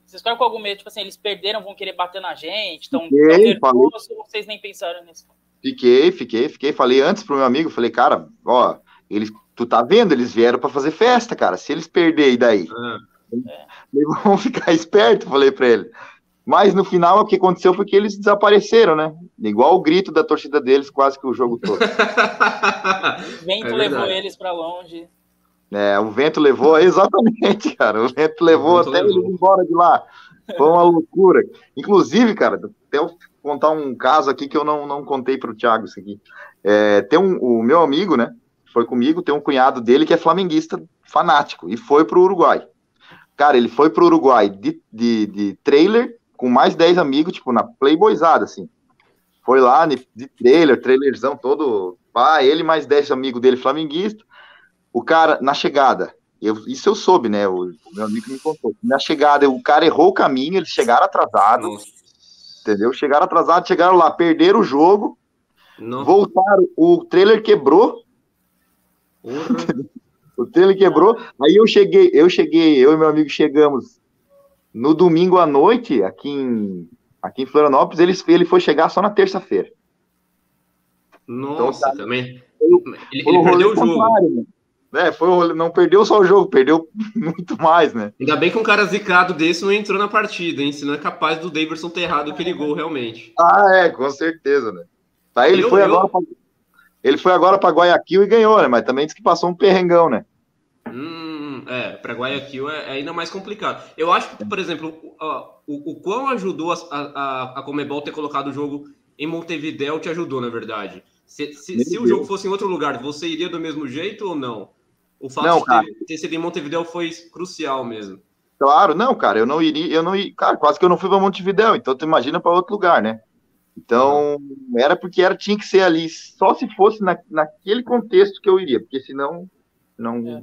Vocês ficaram com algum medo, tipo assim, eles perderam, vão querer bater na gente, estão nervosos, ou vocês nem pensaram nisso? Fiquei, fiquei, fiquei. Falei antes pro meu amigo, falei, cara, ó, eles, tu tá vendo, eles vieram para fazer festa, cara. Se eles perderem daí, é. eles vão ficar espertos, falei para ele. Mas no final o que aconteceu foi que eles desapareceram, né? Igual o grito da torcida deles quase que o jogo todo. o vento é levou eles para longe. É, o vento levou, exatamente, cara. O vento levou o vento até levou. eles embora de lá. Foi uma loucura. Inclusive, cara, até eu contar um caso aqui que eu não, não contei para o Thiago isso aqui. É, tem um, o meu amigo, né? Foi comigo, tem um cunhado dele que é flamenguista fanático e foi para o Uruguai. Cara, ele foi para o Uruguai de, de, de trailer com mais 10 amigos, tipo, na Playboyzada, assim. Foi lá de, de trailer, trailerzão todo. Pá, ele mais 10 amigos dele flamenguista. O cara, na chegada, eu, isso eu soube, né? O, meu amigo me contou. Na chegada, o cara errou o caminho, eles chegaram atrasados. Entendeu? Chegaram atrasados, chegaram lá, perderam o jogo. Não. Voltaram, o trailer quebrou. Uhum. o trailer quebrou. Aí eu cheguei, eu cheguei, eu e meu amigo chegamos no domingo à noite, aqui em, aqui em Florianópolis, ele, ele foi chegar só na terça-feira. Nossa, então, também. Ele, ele perdeu o jogo. Né? Foi, não perdeu só o jogo, perdeu muito mais, né? Ainda bem que um cara zicado desse não entrou na partida, hein? Se não é capaz do Davidson ter errado aquele gol, realmente. Ah, é, com certeza, né? Aí ele eu, foi eu... agora pra, ele foi agora para Guayaquil e ganhou, né? Mas também disse que passou um perrengão, né? Hum, é, para Guayaquil é, é, ainda mais complicado. Eu acho que, por exemplo, o, o, o quão ajudou a, a, a Comebol ter colocado o jogo em Montevideo te ajudou, na verdade. Se, se, se o jogo fosse em outro lugar, você iria do mesmo jeito ou não? O fato não, de ter, ter, sido em Montevideo foi crucial mesmo. Claro, não, cara, eu não iria, eu não ia, cara, quase que eu não fui para Montevideo, então tu imagina para outro lugar, né? Então, uhum. era porque era, tinha que ser ali, só se fosse na, naquele contexto que eu iria, porque senão, não, é.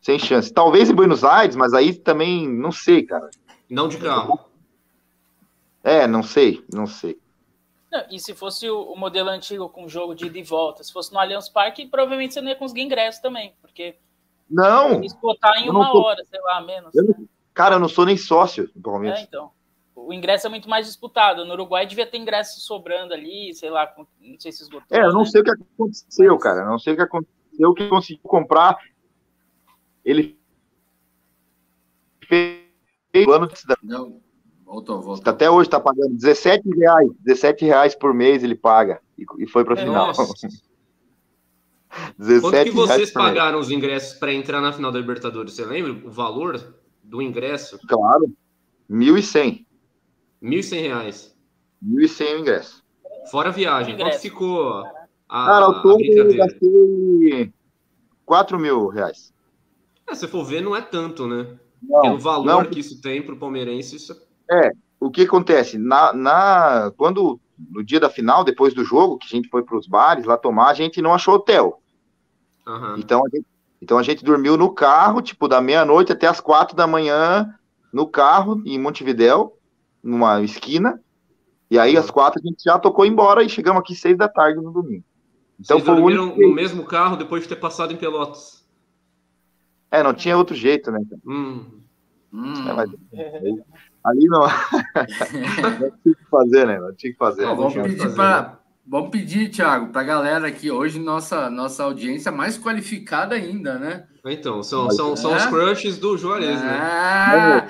sem chance. Talvez em Buenos Aires, mas aí também, não sei, cara. Não de carro. É, não sei, não sei. Não, e se fosse o, o, modelo antigo com jogo de ida e volta, se fosse no Allianz Parque, provavelmente você não ia conseguir ingresso também, porque não esgotar em uma tô... hora, sei lá, menos. Eu, né? Cara, eu não sou nem sócio do Palmeiras. É, então. O ingresso é muito mais disputado. No Uruguai devia ter ingresso sobrando ali, sei lá, não sei se esgotou. É, eu não né? sei o que aconteceu, cara. Eu não sei o que aconteceu, o que conseguiu comprar. Ele fez o ano de cidadão. Voltou, voltou. Até hoje está pagando 17 reais. 17 reais por mês ele paga. E, foi para a final. 17 Quanto que vocês pagaram mês. os ingressos para entrar na final da Libertadores? Você lembra o valor do ingresso? Claro. 1.100. 1.100 reais. 1.100 o ingresso. Fora a viagem. Quanto ficou a, Cara, ao todo eu gastei 4 mil reais. É, se for ver, não é tanto, né? Não, Pelo valor não. que isso tem para o palmeirense, isso é é, o que acontece? Na, na, quando, no dia da final, depois do jogo, que a gente foi para os bares lá tomar, a gente não achou hotel. Uhum. Então, a gente, então a gente dormiu no carro, tipo, da meia-noite até as quatro da manhã, no carro, em Montevidéu, numa esquina. E aí, às quatro, a gente já tocou embora e chegamos aqui seis da tarde no domingo. Então Vocês foi dormiram único... no mesmo carro depois de ter passado em Pelotas? É, não tinha outro jeito, né? Hum. Hum. É, mas... Ali não. não tinha que fazer, né? Não tinha que fazer. Não, vamos, pedir pra, vamos pedir, Thiago, para a galera aqui hoje, nossa, nossa audiência mais qualificada ainda, né? Então, são, são, são os crushes do Juarez, né? ah,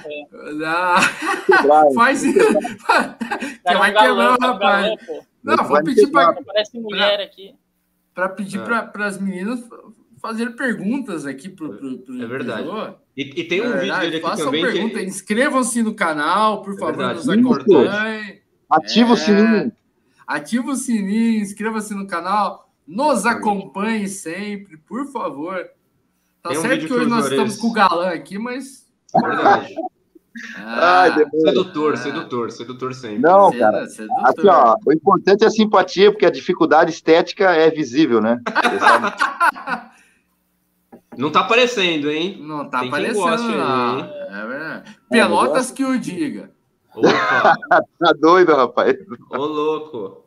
né? Faz isso. que vai quebrar o rapaz. Não, vamos pedir para. Parece mulher aqui. Para pedir é. para as meninas fazer perguntas aqui pro, pro, pro É verdade. E, e, tem um é vídeo dele aqui Façam também. Pergunta, que... Inscrevam-se no canal, por é favor, verdade. nos acompanhem. Ativa é... o sininho. Ativa o sininho, inscreva-se no canal, nos acompanhe sempre, por favor. Tá tem certo um que hoje nós estamos com o galã aqui, mas. É verdade. Ah, Ai, sedutor, sedutor, sedutor sempre. Não, cara. Sedutor. Aqui, ó, o importante é a simpatia, porque a dificuldade estética é visível, né? Não tá aparecendo, hein? Não tá Tem aparecendo, goste, não. Aí, é verdade. Pelotas que o diga. Opa. tá doido, rapaz. Ô, louco.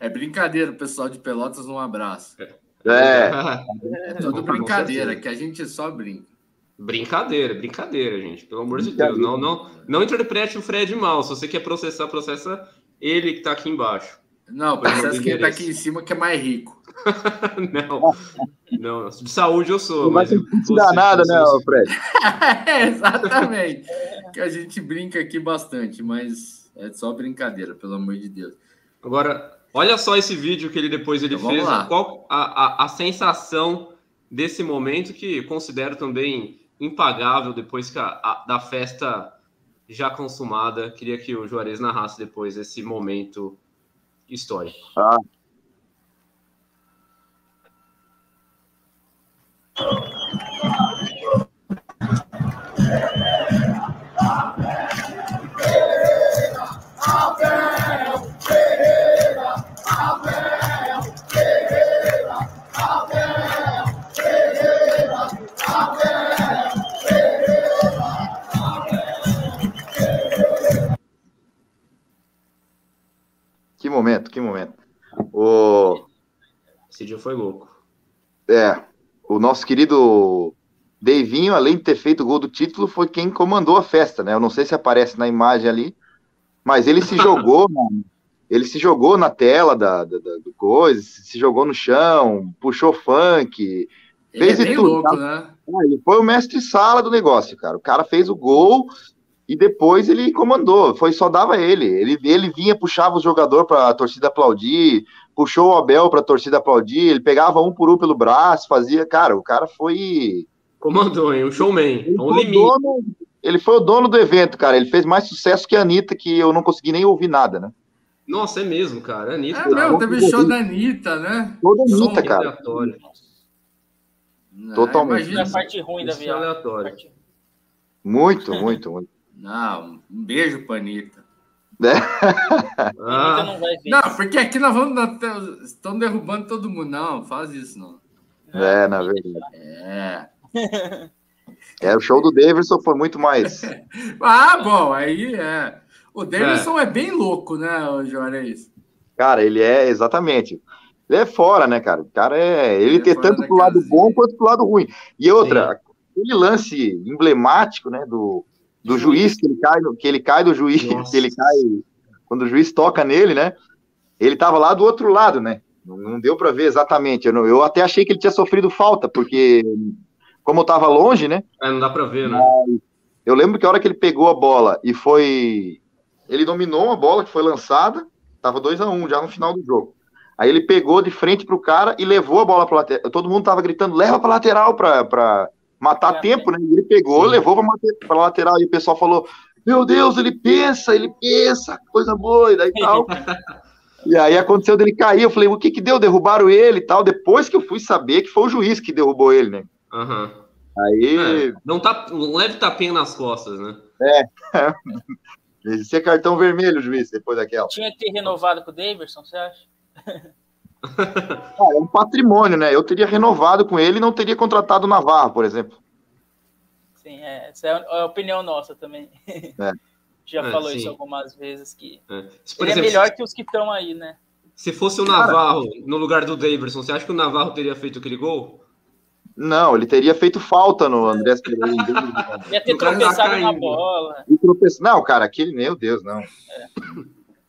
É brincadeira, pessoal de Pelotas, um abraço. É. É tudo brincadeira, que a gente só brinca. Brincadeira, brincadeira, gente. Pelo amor de Deus. Não, não, não interprete o Fred mal. Se você quer processar, processa ele que tá aqui embaixo. Não, o processo que tá aqui em cima que é mais rico. não, não, de saúde eu sou. Não mas vai te dar nada, né, Fred? é, exatamente. Que a gente brinca aqui bastante, mas é só brincadeira, pelo amor de Deus. Agora, olha só esse vídeo que ele depois ele então, fez. Qual a, a, a sensação desse momento que considero também impagável depois que a, a, da festa já consumada. Queria que o Juarez narrasse depois esse momento histórico. Ah. Que momento, que momento. O... Esse dia foi louco. É, o nosso querido Deivinho, além de ter feito o gol do título, foi quem comandou a festa, né? Eu não sei se aparece na imagem ali, mas ele se jogou, mano, ele se jogou na tela da, da, da, do coisa, se jogou no chão, puxou funk, ele fez é tudo. Louco, né? Ah, ele foi o mestre sala do negócio, cara. O cara fez o gol e depois ele comandou, foi só dava ele. Ele, ele vinha, puxava o jogador para a torcida aplaudir, puxou o Abel para a torcida aplaudir, ele pegava um por um pelo braço, fazia, cara, o cara foi comandou, hein, um showman, ele, um limite. Dono, ele foi o dono do evento, cara. Ele fez mais sucesso que a Anitta, que eu não consegui nem ouvir nada, né? Nossa, é mesmo, cara. Anitta. É mesmo, teve show da Anitta, né? Toda Anitta, cara. Totalmente. Imagina a parte ruim da viagem. Aleatório. Muito, muito, muito. Não, um beijo pra Anitta. É. Ah. Não, porque aqui nós vamos. Estão derrubando todo mundo. Não, faz isso, não. É, na verdade. É. É, o show do Davidson foi muito mais. ah, bom, aí é. O Davidson é, é bem louco, né, o Juarez? Cara, ele é exatamente. Ele é fora, né, cara? O cara é. Ele, ele é tem tanto pro lado casinha. bom quanto pro lado ruim. E outra, Sim. aquele lance emblemático, né, do, do juiz, que ele cai, que ele cai do juiz, Nossa. que ele cai quando o juiz toca nele, né? Ele tava lá do outro lado, né? Não, não deu para ver exatamente. Eu, não, eu, até achei que ele tinha sofrido falta, porque como eu tava longe, né? É, não dá para ver, né? Eu lembro que a hora que ele pegou a bola e foi. Ele dominou uma bola que foi lançada, tava 2 a 1 um, já no final do jogo. Aí ele pegou de frente pro cara e levou a bola para lateral. Todo mundo tava gritando: leva para lateral para matar é, tempo, né? E ele pegou, sim. levou para lateral e o pessoal falou: Meu Deus, ele pensa, ele pensa, coisa boa, e daí tal. e aí aconteceu dele cair. Eu falei: O que que deu? Derrubaram ele e tal. Depois que eu fui saber que foi o juiz que derrubou ele, né? Uhum. Aí. É, não, tá, um leve tapinha nas costas, né? É. Esse é cartão vermelho, juiz, depois daquela. Tinha que ter renovado com o Davidson, você acha? é um patrimônio, né? Eu teria renovado com ele e não teria contratado o Navarro, por exemplo. Sim, é, essa é a opinião nossa também. É. Já é, falou sim. isso algumas vezes que é. ele é exemplo, é melhor que os que estão aí, né? Se fosse o Navarro Cara, no lugar do Davidson, você acha que o Navarro teria feito aquele gol? Não, ele teria feito falta no André Pereira. Ia ter tropeçado na bola. Não, cara, aquele, meu Deus, não. É.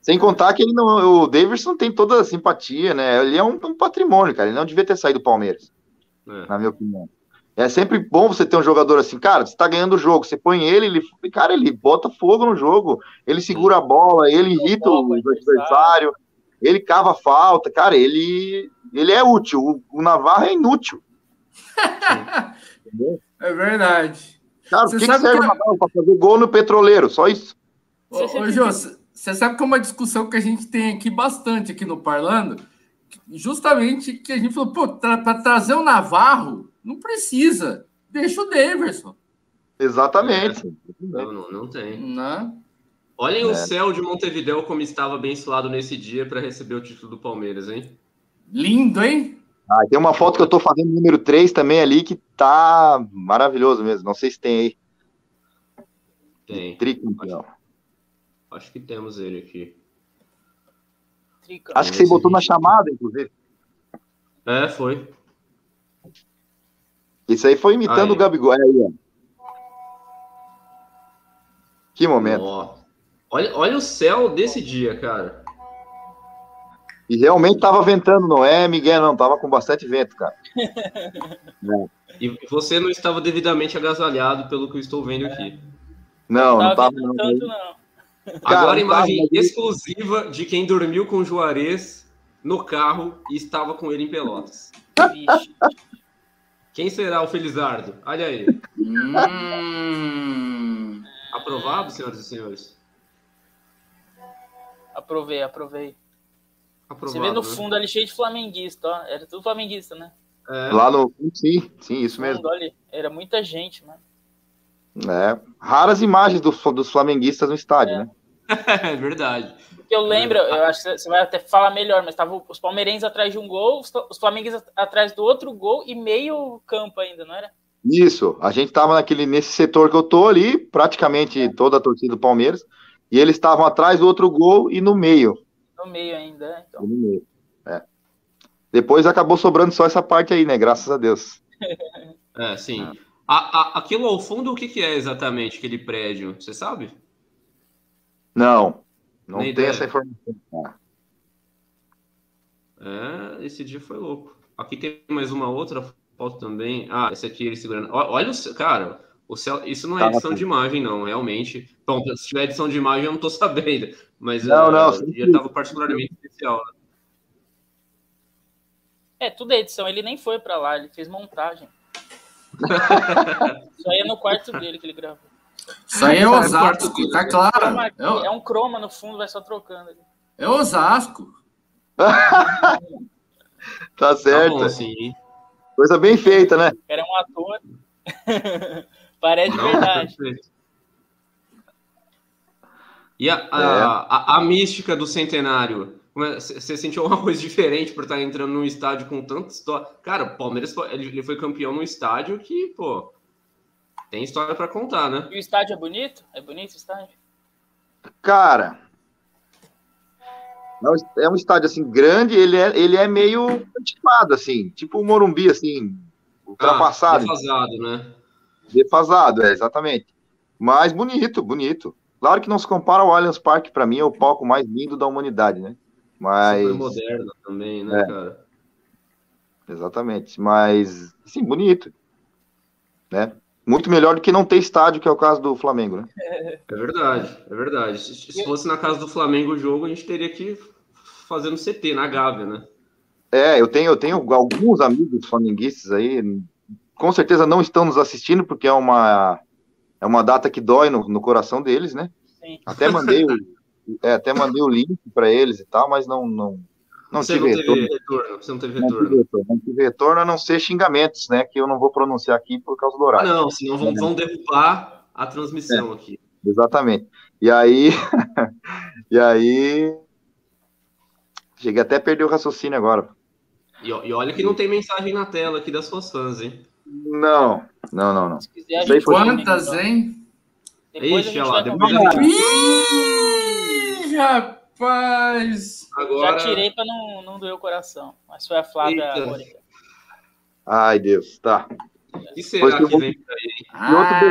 Sem contar que ele não, o Davidson tem toda a simpatia, né? Ele é um, um patrimônio, cara. Ele não devia ter saído do Palmeiras, é. na minha opinião. É sempre bom você ter um jogador assim, cara, você tá ganhando o jogo, você põe ele, ele, cara, ele bota fogo no jogo, ele segura a bola, ele irrita o adversário, ele cava falta, cara, ele, ele é útil, o, o Navarro é inútil. é verdade. Cara, o que, que serve que... o Navarro para fazer gol no petroleiro? Só isso. Ô, ô Jô, você sabe que é uma discussão que a gente tem aqui bastante aqui no Parlando, justamente que a gente falou, pô, tra para trazer o Navarro, não precisa, deixa o Daverson. Exatamente. É. Não, não, não tem. Não. Né? Olhem é. o céu de Montevideo como estava abençoado nesse dia para receber o título do Palmeiras, hein? Lindo, hein? Ah, tem uma foto que eu tô fazendo número 3 também ali que tá maravilhoso mesmo. Não sei se tem aí. Tem. Tricampeão. Acho que temos ele aqui. Acho que você botou na chamada, inclusive. É, foi. Isso aí foi imitando aí. o Gabigol. É aí, ó. Que momento. Olha, olha o céu desse dia, cara. E realmente estava ventando, não é, Miguel? Não, estava com bastante vento, cara. é. E você não estava devidamente agasalhado, pelo que eu estou vendo aqui. Não, não estava. Não, tanto, não. Agora, imagem exclusiva de quem dormiu com o Juarez no carro e estava com ele em Pelotas. Quem será o Felizardo? Olha aí. Hum... Aprovado, senhoras e senhores? Aprovei, aprovei. Aprovado, Você vê no né? fundo ali cheio de flamenguista, ó. Era tudo flamenguista, né? É. Lá no. Sim, sim, isso mesmo. Fundo, ali, era muita gente, mano. É. Raras imagens do, dos flamenguistas no estádio, é. né? é verdade. Porque eu lembro, eu acho que você vai até falar melhor, mas estavam os palmeirenses atrás de um gol, os flamenguistas atrás do outro gol e meio campo ainda, não era? Isso, a gente estava naquele nesse setor que eu tô ali, praticamente é. toda a torcida do Palmeiras, e eles estavam atrás do outro gol e no meio. No meio ainda, é, então. No meio. É. Depois acabou sobrando só essa parte aí, né? Graças a Deus. é, sim. A, a, aquilo ao fundo, o que, que é exatamente aquele prédio? Você sabe? Não, não Nem tem ideia. essa informação. É, esse dia foi louco. Aqui tem mais uma outra foto também. Ah, esse aqui ele segurando. Olha o cara, o céu, isso não é tá edição de imagem, não, realmente. Bom, se tiver edição de imagem, eu não tô sabendo. Mas não, uh, não, o dia estava particularmente especial. Né? É, tudo é edição. Ele nem foi para lá, ele fez montagem. Isso aí é no quarto dele que ele gravou. Isso aí é Osasco, tá claro. É, é um croma no fundo, vai só trocando. É Osasco. tá certo. Tá bom, sim. Coisa bem feita, né? Era um ator. Parece de verdade. E a, a, é. a, a, mística do centenário? Você sentiu uma coisa diferente por estar entrando num estádio com tanta história? Cara, o Palmeiras ele foi campeão num estádio que, pô, tem história para contar, né? E o estádio é bonito? É bonito o estádio? Cara, é um estádio assim grande, ele é, ele é meio antiquado, assim, tipo o Morumbi, assim, ultrapassado. Ah, defasado, né? Defasado, é, exatamente. Mas bonito, bonito. Claro que não se compara ao Allianz Parque, para mim é o palco mais lindo da humanidade, né? Mas. Super moderno também, né, é. cara? Exatamente. Mas, sim, bonito. Né? Muito melhor do que não ter estádio, que é o caso do Flamengo, né? É verdade, é verdade. Se fosse na casa do Flamengo o jogo, a gente teria que fazer no CT, na Gávea, né? É, eu tenho, eu tenho alguns amigos flamenguistas aí, com certeza não estão nos assistindo, porque é uma, é uma data que dói no, no coração deles, né? Sim. Até mandei o, é, até mandei o link para eles e tal, mas não, não, não você tive não retorno. retorno. Você não teve retorno. Não tive retorno, não tive retorno, a não ser xingamentos, né? Que eu não vou pronunciar aqui por causa do horário. Não, senão vão, vão derrubar a transmissão é, aqui. Exatamente. E aí, e aí, cheguei até a perder o raciocínio agora. E, e olha que não tem mensagem na tela aqui das suas fãs, hein? Não, não, não, não. Se quiser, gente Quantas, hein? Depois Ixi, lá, depois Ih, rapaz! Agora... Já tirei para não, não doer o coração, mas foi a Flávia Ai, Deus, tá. O que será que, que vem por aí? Ah,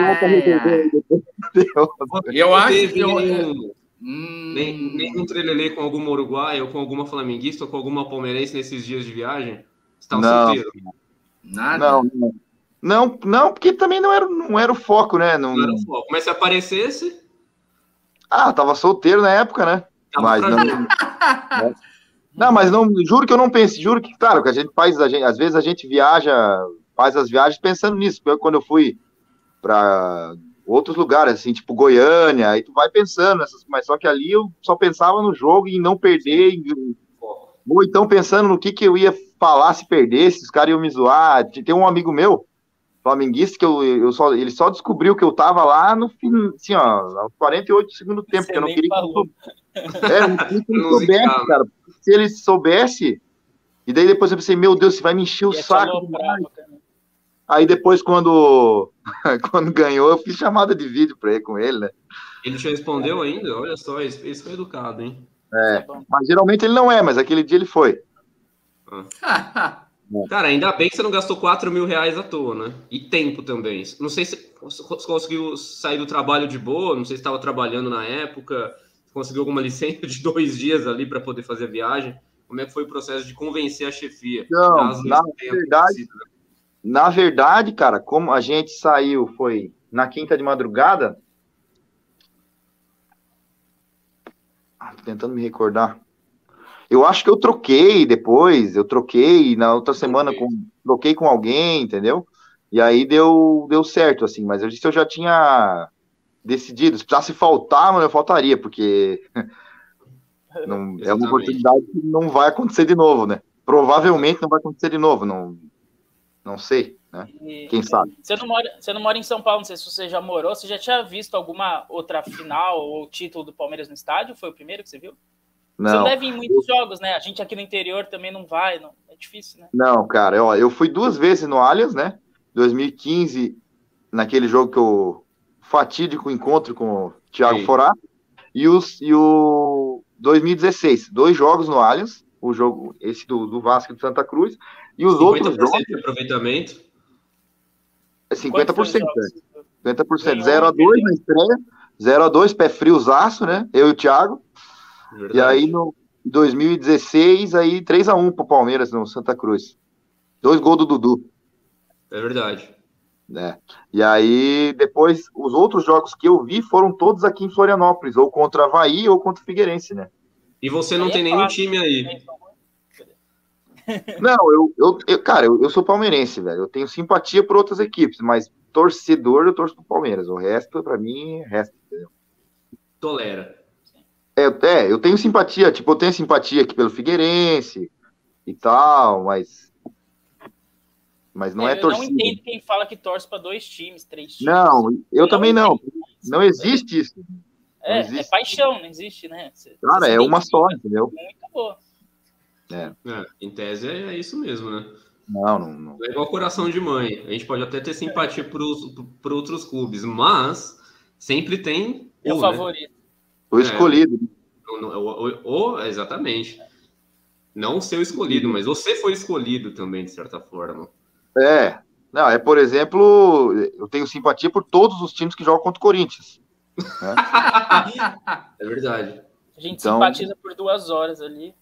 eu acho que eu... Hum... Nem, nem um trelelê com alguma uruguaia, ou com alguma flamenguista, ou com alguma palmeirense nesses dias de viagem? Você tá um não. solteiro? Nada. Não, não. Não, não, porque também não era, não era o foco, né? Não, não era o foco. Mas se aparecesse. Ah, tava solteiro na época, né? Mas não, não, mas não, juro que eu não pensei, juro que, claro, que a gente faz, a gente, às vezes a gente viaja, faz as viagens pensando nisso. Eu, quando eu fui para outros lugares, assim, tipo Goiânia, aí tu vai pensando, nessas, mas só que ali eu só pensava no jogo e não perder, ou então pensando no que, que eu ia falar se perdesse, os caras iam me zoar. Tem um amigo meu, flamenguista, que eu, eu só, ele só descobriu que eu tava lá no fim, assim, ó, aos 48 segundo tempo, Você que eu não queria falou. que ele, é, não queria que ele soubesse, cara. Se ele soubesse, e daí depois eu pensei, meu Deus, você vai me encher o saco. Aí depois, quando, quando ganhou, eu fiz chamada de vídeo para ele com ele, né? Ele te respondeu ainda? Olha só, esse foi educado, hein? É, mas geralmente ele não é, mas aquele dia ele foi. Ah. Cara, ainda bem que você não gastou 4 mil reais à toa, né? E tempo também. Não sei se conseguiu sair do trabalho de boa, não sei se estava trabalhando na época, conseguiu alguma licença de dois dias ali para poder fazer a viagem. como é que foi o processo de convencer a chefia? Não, na verdade, né? na verdade, cara, como a gente saiu, foi na quinta de madrugada. Ah, tentando me recordar. Eu acho que eu troquei depois, eu troquei na outra semana com troquei com alguém, entendeu? E aí deu deu certo assim, mas eu disse eu já tinha decidido, se precisasse faltar, mano, eu faltaria, porque não, é uma oportunidade que não vai acontecer de novo, né? Provavelmente não vai acontecer de novo, não não sei, né? E, Quem sabe? Você não, mora, você não mora em São Paulo, não sei se você já morou, você já tinha visto alguma outra final ou título do Palmeiras no estádio? Foi o primeiro que você viu? Não. Você não deve ir em muitos jogos, né? A gente aqui no interior também não vai, não. é difícil, né? Não, cara, ó, eu fui duas vezes no Allianz, né? 2015, naquele jogo que eu fatídico encontro com o Thiago Sim. Forá, e, os, e o 2016, dois jogos no Allianz, o jogo esse do, do Vasco e do Santa Cruz, e os outros jogos... de aproveitamento? É 50%, né? 50%, 0 a 2 na estreia, 0 a 2 pé friozaço, né? Eu e o Thiago. Verdade. E aí no 2016, aí 3 a 1 pro Palmeiras no Santa Cruz. Dois gols do Dudu. É verdade. É. E aí, depois, os outros jogos que eu vi foram todos aqui em Florianópolis, ou contra Havaí ou contra Figueirense, né? E você não aí tem é nenhum time aí. Não, eu, eu, eu cara, eu, eu, sou palmeirense, velho. Eu tenho simpatia por outras equipes, mas torcedor eu torço pro Palmeiras. O resto, para mim, é resto, entendeu? Tolera. É, é, eu tenho simpatia, tipo, eu tenho simpatia aqui pelo Figueirense e tal, mas. Mas não é, é torcida. Eu não entendo quem fala que torce para dois times, três times. Não, eu não também não. Não existe isso. É, existe. é paixão, não existe, né? Você, Cara, você é uma só, entendeu? Muito boa. É. é. em tese é, isso mesmo, né? Não, não, não. É igual coração de mãe. A gente pode até ter simpatia por, outros clubes, mas sempre tem. o né? O escolhido. É, exatamente. Não o seu escolhido, mas você foi escolhido também, de certa forma. É. Não, é, por exemplo, eu tenho simpatia por todos os times que jogam contra o Corinthians. Né? é verdade. A gente então... simpatiza por duas horas ali.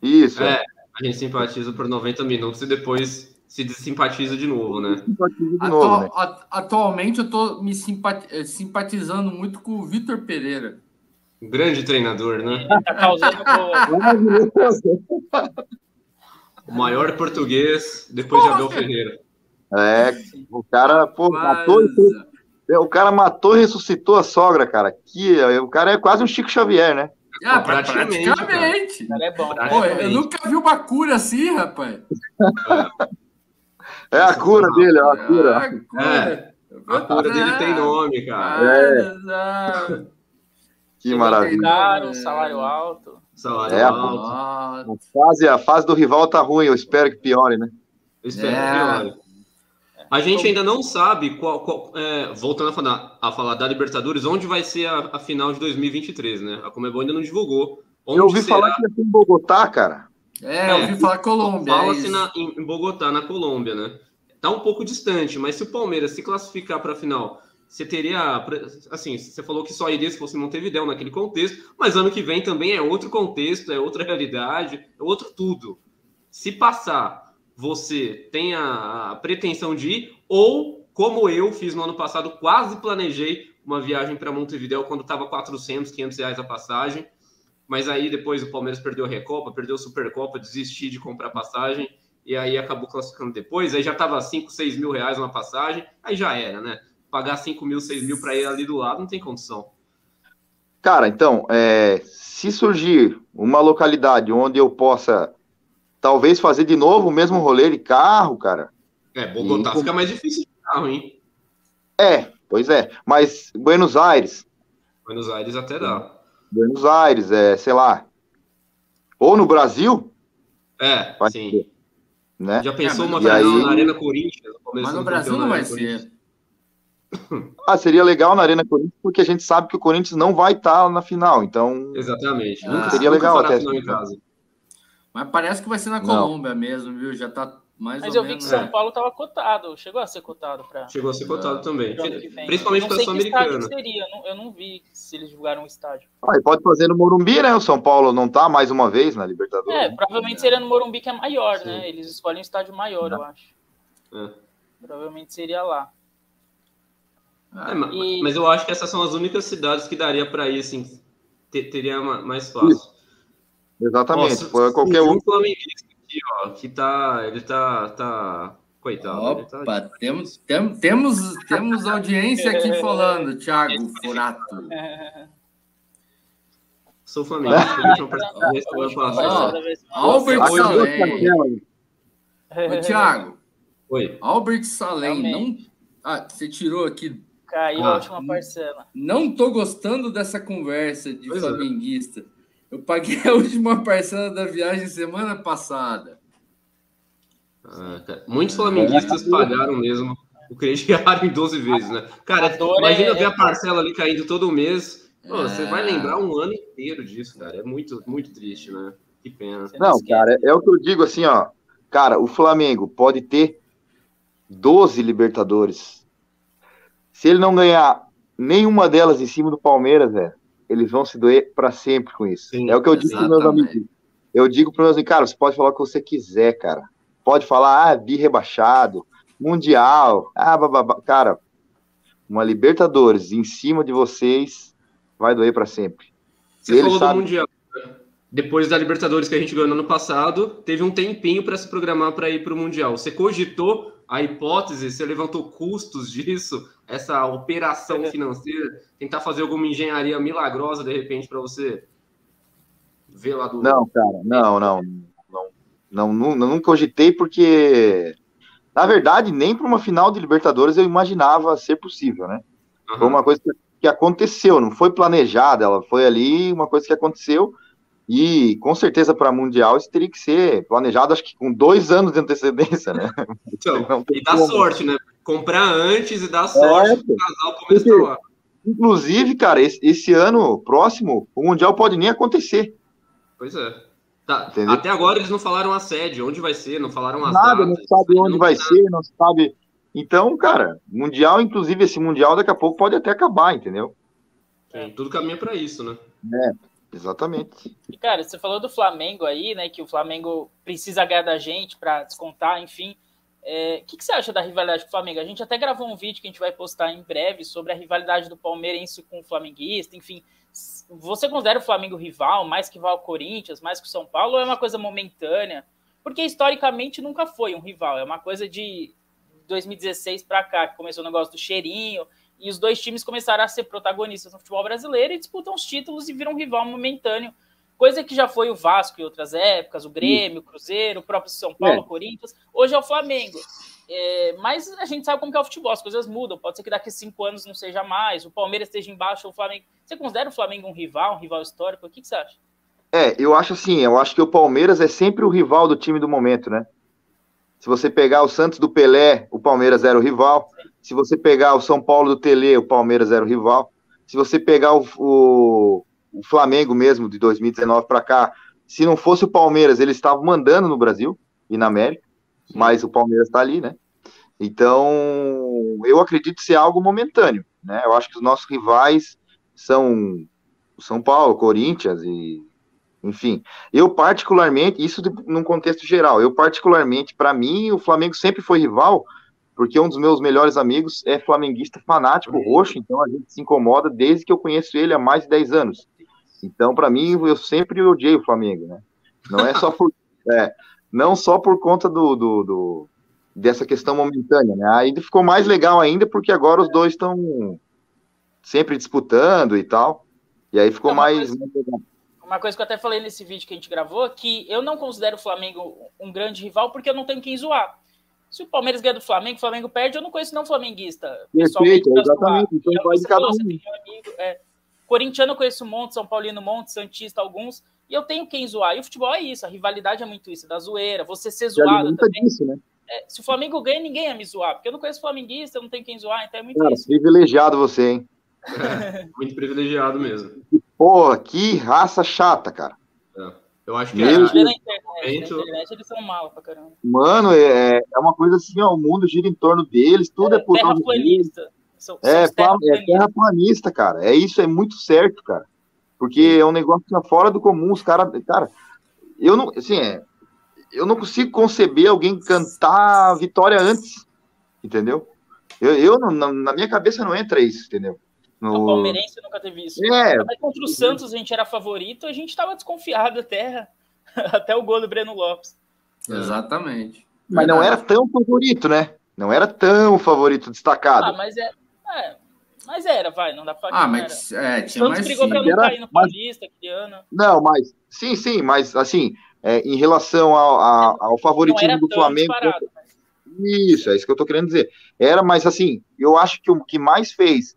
Isso. É, a gente simpatiza por 90 minutos e depois se desimpatiza de novo, né? De novo, né? Atualmente eu tô me eh, simpatizando muito com o Vitor Pereira. Um grande treinador, né? tá causando o maior português depois de Abel Ferreira. É, o cara, pô, matou, o cara matou e ressuscitou a sogra, cara. Que, o cara é quase um Chico Xavier, né? Ah, praticamente. praticamente. Cara. é bom. Pô, eu nunca vi uma cura assim, rapaz. É a cura dele, é a cura. É, a cura, é. A cura dele tem nome, cara. É. Que maravilha. Caro, salário alto. Salário é, alto. A fase, a fase do rival tá ruim, eu espero que piore, né? Eu espero é. que piore. A gente ainda não sabe qual, qual é, voltando a falar, a falar, da Libertadores, onde vai ser a, a, final de 2023, né? A Comebol ainda não divulgou. Onde eu ouvi será... falar que ia ser em Bogotá, cara. É, eu ouvi falar Colômbia. É Fala-se é em Bogotá, na Colômbia, né? Tá um pouco distante, mas se o Palmeiras se classificar para a final, você teria, assim, você falou que só iria se fosse Montevideo naquele contexto, mas ano que vem também é outro contexto, é outra realidade, é outro tudo. Se passar você tem a, pretensão de ir, ou como eu fiz no ano passado, quase planejei uma viagem para Montevideo quando estava 400, 500 reais a passagem, mas aí depois o Palmeiras perdeu a Recopa, perdeu a Supercopa, desisti de comprar passagem, e aí acabou classificando depois, aí já estava 5, 6 mil reais uma passagem, aí já era, né? Pagar 5 mil, 6 mil para ir ali do lado não tem condição. Cara, então, é, se surgir uma localidade onde eu possa talvez fazer de novo o mesmo rolê de carro, cara. É, Bogotá e... fica mais difícil de carro, hein? É, pois é. Mas Buenos Aires. Buenos Aires até dá. Buenos Aires, é, sei lá. Ou no Brasil. É, sim. Ser, né? Já pensou é, uma final aí... na Arena Corinthians? Mas no Brasil não vai ser. Ah, seria legal na Arena Corinthians, porque a gente sabe que o Corinthians não vai estar na final, então. Exatamente. Nunca, seria nunca legal até. Em casa. Mas parece que vai ser na Colômbia não. mesmo, viu? Já tá Mais Mas eu vi que São é. Paulo estava cotado, chegou a ser cotado para. Chegou a ser cotado também. Principalmente para a Sul-Americana. seria, eu não, eu não vi se eles divulgaram o estádio. Ah, pode fazer no Morumbi, né? O São Paulo não tá mais uma vez na Libertadores. É, provavelmente seria no Morumbi que é maior, Sim. né? Eles escolhem um estádio maior, eu acho. É. Provavelmente seria lá. É, e... Mas eu acho que essas são as únicas cidades que daria para ir, assim, ter, teria mais fácil. Exatamente. Nossa, Foi qualquer um. Flamenguista aqui, ó, que tá, ele tá, tá, coitado. Opa, tá... temos, tem, temos, temos audiência aqui falando, Thiago Furato. Sou Flamengo. Albert Salem. Ô, Thiago. Oi. Albert Salem, não. Ah, você tirou aqui Caiu ah, a última parcela. Não tô gostando dessa conversa de pois é. flamenguista. É. Eu paguei a última parcela da viagem semana passada. Ah, muitos flamenguistas pagaram mesmo o crediário em 12 vezes, né? Cara, imagina é, ver a parcela ali caindo todo mês. Pô, é... Você vai lembrar um ano inteiro disso, cara. É muito, muito triste, né? Que pena. Não, cara, é o que eu digo assim, ó. Cara, o Flamengo pode ter 12 Libertadores se ele não ganhar nenhuma delas em cima do Palmeiras, velho, eles vão se doer para sempre com isso. Sim, é o que eu digo para meus amigos. Eu digo para meus amigos, cara, você pode falar o que você quiser, cara. Pode falar, ah, bi rebaixado, mundial, ah, bababá. Cara, uma Libertadores em cima de vocês vai doer para sempre. Você falou sabe... do mundial. Né? Depois da Libertadores que a gente ganhou no ano passado, teve um tempinho para se programar para ir para o mundial. Você cogitou a hipótese, você levantou custos disso, essa operação financeira, tentar fazer alguma engenharia milagrosa de repente para você ver lá do. Não, cara, não, não. Não, não, não, não cogitei porque, na verdade, nem para uma final de Libertadores eu imaginava ser possível, né? Uhum. Foi uma coisa que, que aconteceu, não foi planejada, ela foi ali uma coisa que aconteceu. E com certeza para Mundial isso teria que ser planejado, acho que com dois anos de antecedência, né? Então, e dá sorte, né? Comprar antes e dar sorte é, o casal começar lá. Inclusive, cara, esse, esse, ano próximo, o Mundial pode nem acontecer. Pois é. Tá, até agora eles não falaram a sede, onde vai ser, não falaram as Nada, datas, não sabe onde não vai ser, não sabe. Então, cara, Mundial, inclusive esse Mundial daqui a pouco pode até acabar, entendeu? É, tudo caminha para isso, né? É. Exatamente. E, cara, você falou do Flamengo aí, né? Que o Flamengo precisa ganhar da gente para descontar, enfim. É, o que, que, você acha da rivalidade com o Flamengo? A gente até gravou um vídeo que a gente vai postar em breve sobre a rivalidade do palmeirense com o flamenguista, enfim. Você considera o Flamengo rival, mais que rival Corinthians, mais que o São Paulo, ou é uma coisa momentânea? Porque historicamente nunca foi um rival, é uma coisa de 2016 para cá, que começou o negócio do cheirinho, e os dois times começaram a ser protagonistas no futebol brasileiro e disputam os títulos e viram um rival momentâneo. Coisa que já foi o Vasco em outras épocas, o Grêmio, o Cruzeiro, o próprio São Paulo, o é. Corinthians. Hoje é o Flamengo. É, mas a gente sabe como que é o futebol, as coisas mudam. Pode ser que daqui a cinco anos não seja mais, o Palmeiras esteja embaixo, o Flamengo. Você considera o Flamengo um rival, um rival histórico? O que, que você acha? É, eu acho assim, eu acho que o Palmeiras é sempre o rival do time do momento, né? Se você pegar o Santos do Pelé, o Palmeiras era o rival. Se você pegar o São Paulo do Tele, o Palmeiras era o rival. Se você pegar o, o, o Flamengo mesmo, de 2019 para cá, se não fosse o Palmeiras, eles estavam mandando no Brasil e na América, mas o Palmeiras está ali, né? Então, eu acredito ser algo momentâneo, né? Eu acho que os nossos rivais são o São Paulo, Corinthians e enfim, eu particularmente, isso num contexto geral, eu particularmente, para mim, o Flamengo sempre foi rival, porque um dos meus melhores amigos é flamenguista fanático roxo, então a gente se incomoda desde que eu conheço ele há mais de 10 anos. Então, para mim, eu sempre odiei o Flamengo, né? Não é só por, é, não só por conta do, do, do, dessa questão momentânea, né? Aí ficou mais legal ainda porque agora os dois estão sempre disputando e tal. E aí ficou mais, mais legal uma coisa que eu até falei nesse vídeo que a gente gravou, que eu não considero o Flamengo um grande rival porque eu não tenho quem zoar. Se o Palmeiras ganha do Flamengo, o Flamengo perde, eu não conheço não flamenguista. Perfeito, exatamente. Então vai de cada um. Amigo, é, corintiano eu conheço um monte, São Paulino um monte, Santista alguns, e eu tenho quem zoar. E o futebol é isso, a rivalidade é muito isso, da zoeira, você ser zoado também. Disso, né? É, se o Flamengo ganha, ninguém ia me zoar, porque eu não conheço flamenguista, eu não tenho quem zoar, então é muito Cara, isso. privilegiado você, hein? É, muito privilegiado mesmo. Porra, que raça chata, cara. É. Eu acho que é, na internet, na internet eles são mal pra caramba. Mano, é, é uma coisa assim, ó, o mundo gira em torno deles, tudo é, é por causa deles. São, é, são é terraplanista, cara. É isso, é muito certo, cara. Porque é um negócio fora do comum. Os caras, cara, eu não, assim, é, eu não consigo conceber alguém cantar a vitória antes, entendeu? Eu, eu na, na minha cabeça não entra isso, entendeu? No... O Palmeirense nunca teve isso. É. Mas contra o Santos a gente era favorito, a gente estava desconfiado até, até o gol do Breno Lopes. Exatamente. Mas não era tão favorito, né? Não era tão favorito destacado. Ah, mas é, é mas era, vai, não dá pra falar. Ah, mas é, tinha Santos mais brigou pra não era, cair no Paulista aquele ano. Não, mas sim, sim, mas assim, é, em relação ao, ao, ao favoritismo do Flamengo. Isso, é isso que eu tô querendo dizer. Era, mas assim, eu acho que o que mais fez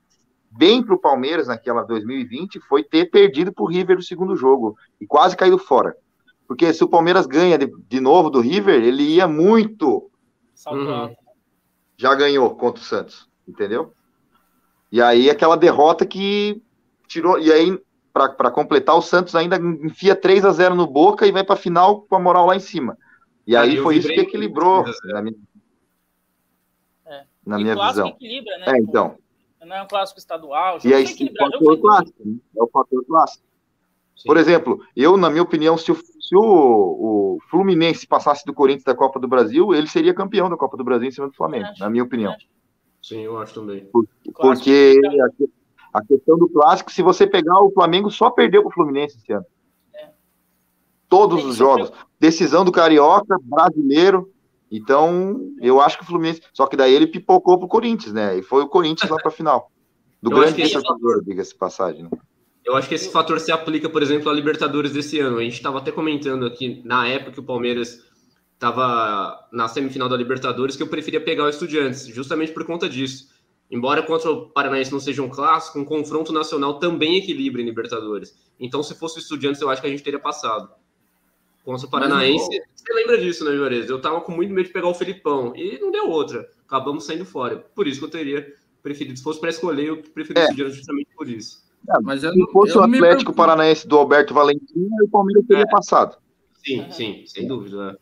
bem para o Palmeiras naquela 2020 foi ter perdido para o River no segundo jogo e quase caído fora. Porque se o Palmeiras ganha de, de novo do River, ele ia muito. Uhum. Já ganhou contra o Santos, entendeu? E aí aquela derrota que tirou. E aí, para completar, o Santos ainda enfia 3 a 0 no boca e vai para a final com a moral lá em cima. E aí, foi isso que equilibrou. Na minha, é. na minha visão. Equilibra, né? É, então não é um clássico estadual. E aí, o fator clássico, né? é o fator clássico. Sim. Por exemplo, eu, na minha opinião, se, o, se o, o, Fluminense passasse do Corinthians da Copa do Brasil, ele seria campeão da Copa do Brasil em cima do Flamengo, na minha opinião. Sim, eu acho também. Por, porque a, a, questão do clássico, se você pegar o Flamengo, só perdeu para o Fluminense esse ano. É. Todos os jogos. Decisão do Carioca, brasileiro, então, eu acho que o Fluminense. Só que daí ele pipocou pro Corinthians, né? E foi o Corinthians lá pra final. Do eu grande vencedor, diga-se passagem. Né? Eu acho que esse fator se aplica, por exemplo, à Libertadores desse ano. A gente estava até comentando aqui, na época que o Palmeiras estava na semifinal da Libertadores, que eu preferia pegar o Estudiantes, justamente por conta disso. Embora contra o Paranaense não seja um clássico, um confronto nacional também equilibra em Libertadores. Então, se fosse o Estudiantes, eu acho que a gente teria passado. Contra o Paranaense, você lembra disso, né, Juarez? Eu tava com muito medo de pegar o Felipão e não deu outra. Acabamos saindo fora. Por isso que eu teria preferido. Se fosse para escolher, eu preferi é. o justamente por isso. É, mas eu, se fosse o Atlético Paranaense do Alberto Valentim, o Palmeiras teria é. passado. Sim, sim, sem dúvida.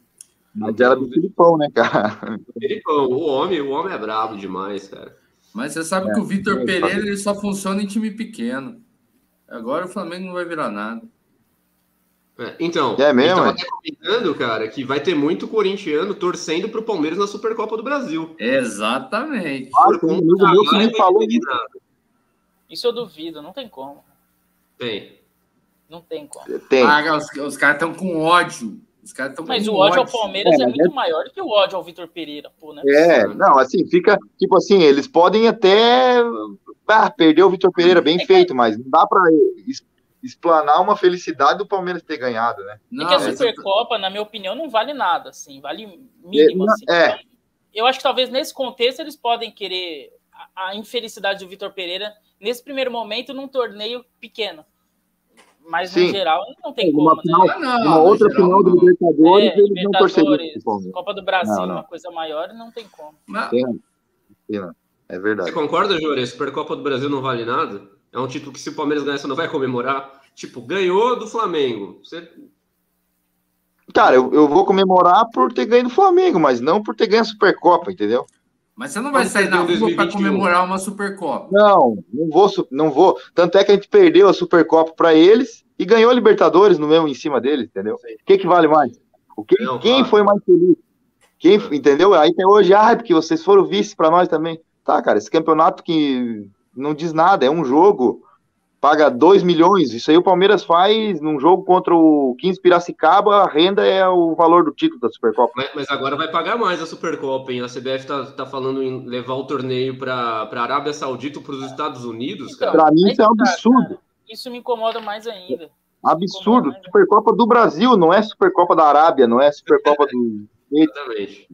Mas era do Filipão, né, cara? Filipão, o homem, o homem é brabo demais, cara. Mas você sabe é, que o Vitor Pereira ele só funciona em time pequeno. Agora o Flamengo não vai virar nada. É, então, é mesmo, eu estava comentando, cara, que vai ter muito corintiano torcendo para o Palmeiras na Supercopa do Brasil. Exatamente. Ah, Por conta do meu que me falou isso. Isso eu duvido, não tem como. Tem. Não tem como. Tem. Ah, os, os caras estão com ódio. Os caras estão Mas o ódio, ao Palmeiras é, é muito é... maior do que o ódio ao Vitor Pereira, pô, né? É, não, assim, fica, tipo assim, eles podem até ah, perder o Vitor Pereira, bem é feito, que... mas não dá para explanar uma felicidade do Palmeiras ter ganhado, né? Não, é que a Supercopa, na minha opinião, não vale nada, assim, vale mínimo. É, assim. é. Eu acho que talvez nesse contexto eles podem querer a, a infelicidade do Vitor Pereira nesse primeiro momento num torneio pequeno. Mas Sim. no geral não tem como, uma, final, né? não, uma outra geral, final do Libertadores, é, eles Libertadores, não Copa do Brasil, não, não. uma coisa maior, não tem como. É verdade. Você concorda, Júlio? Supercopa do Brasil não vale nada? É um título que se o Palmeiras ganhar, você não vai comemorar. Tipo, ganhou do Flamengo. Você... Cara, eu, eu vou comemorar por ter ganho do Flamengo, mas não por ter ganho a Supercopa, entendeu? Mas você não vai sair na rua para comemorar uma Supercopa. Não, não vou, não vou. Tanto é que a gente perdeu a Supercopa para eles e ganhou a Libertadores no mesmo em cima deles, entendeu? O que, que vale mais? O que, não, quem claro. foi mais feliz? Quem, entendeu? Aí tem hoje, ah, porque vocês foram vice para nós também. Tá, cara, esse campeonato que não diz nada, é um jogo, paga 2 milhões, isso aí o Palmeiras faz num jogo contra o 15 Piracicaba, a renda é o valor do título da Supercopa. Mas, mas agora vai pagar mais a Supercopa, hein? A CBF tá, tá falando em levar o torneio para a Arábia Saudita para os Estados Unidos, então, Para mim isso é um absurdo. isso me incomoda mais ainda. Absurdo. Supercopa do Brasil, não é Supercopa da Arábia, não é Supercopa do... Exatamente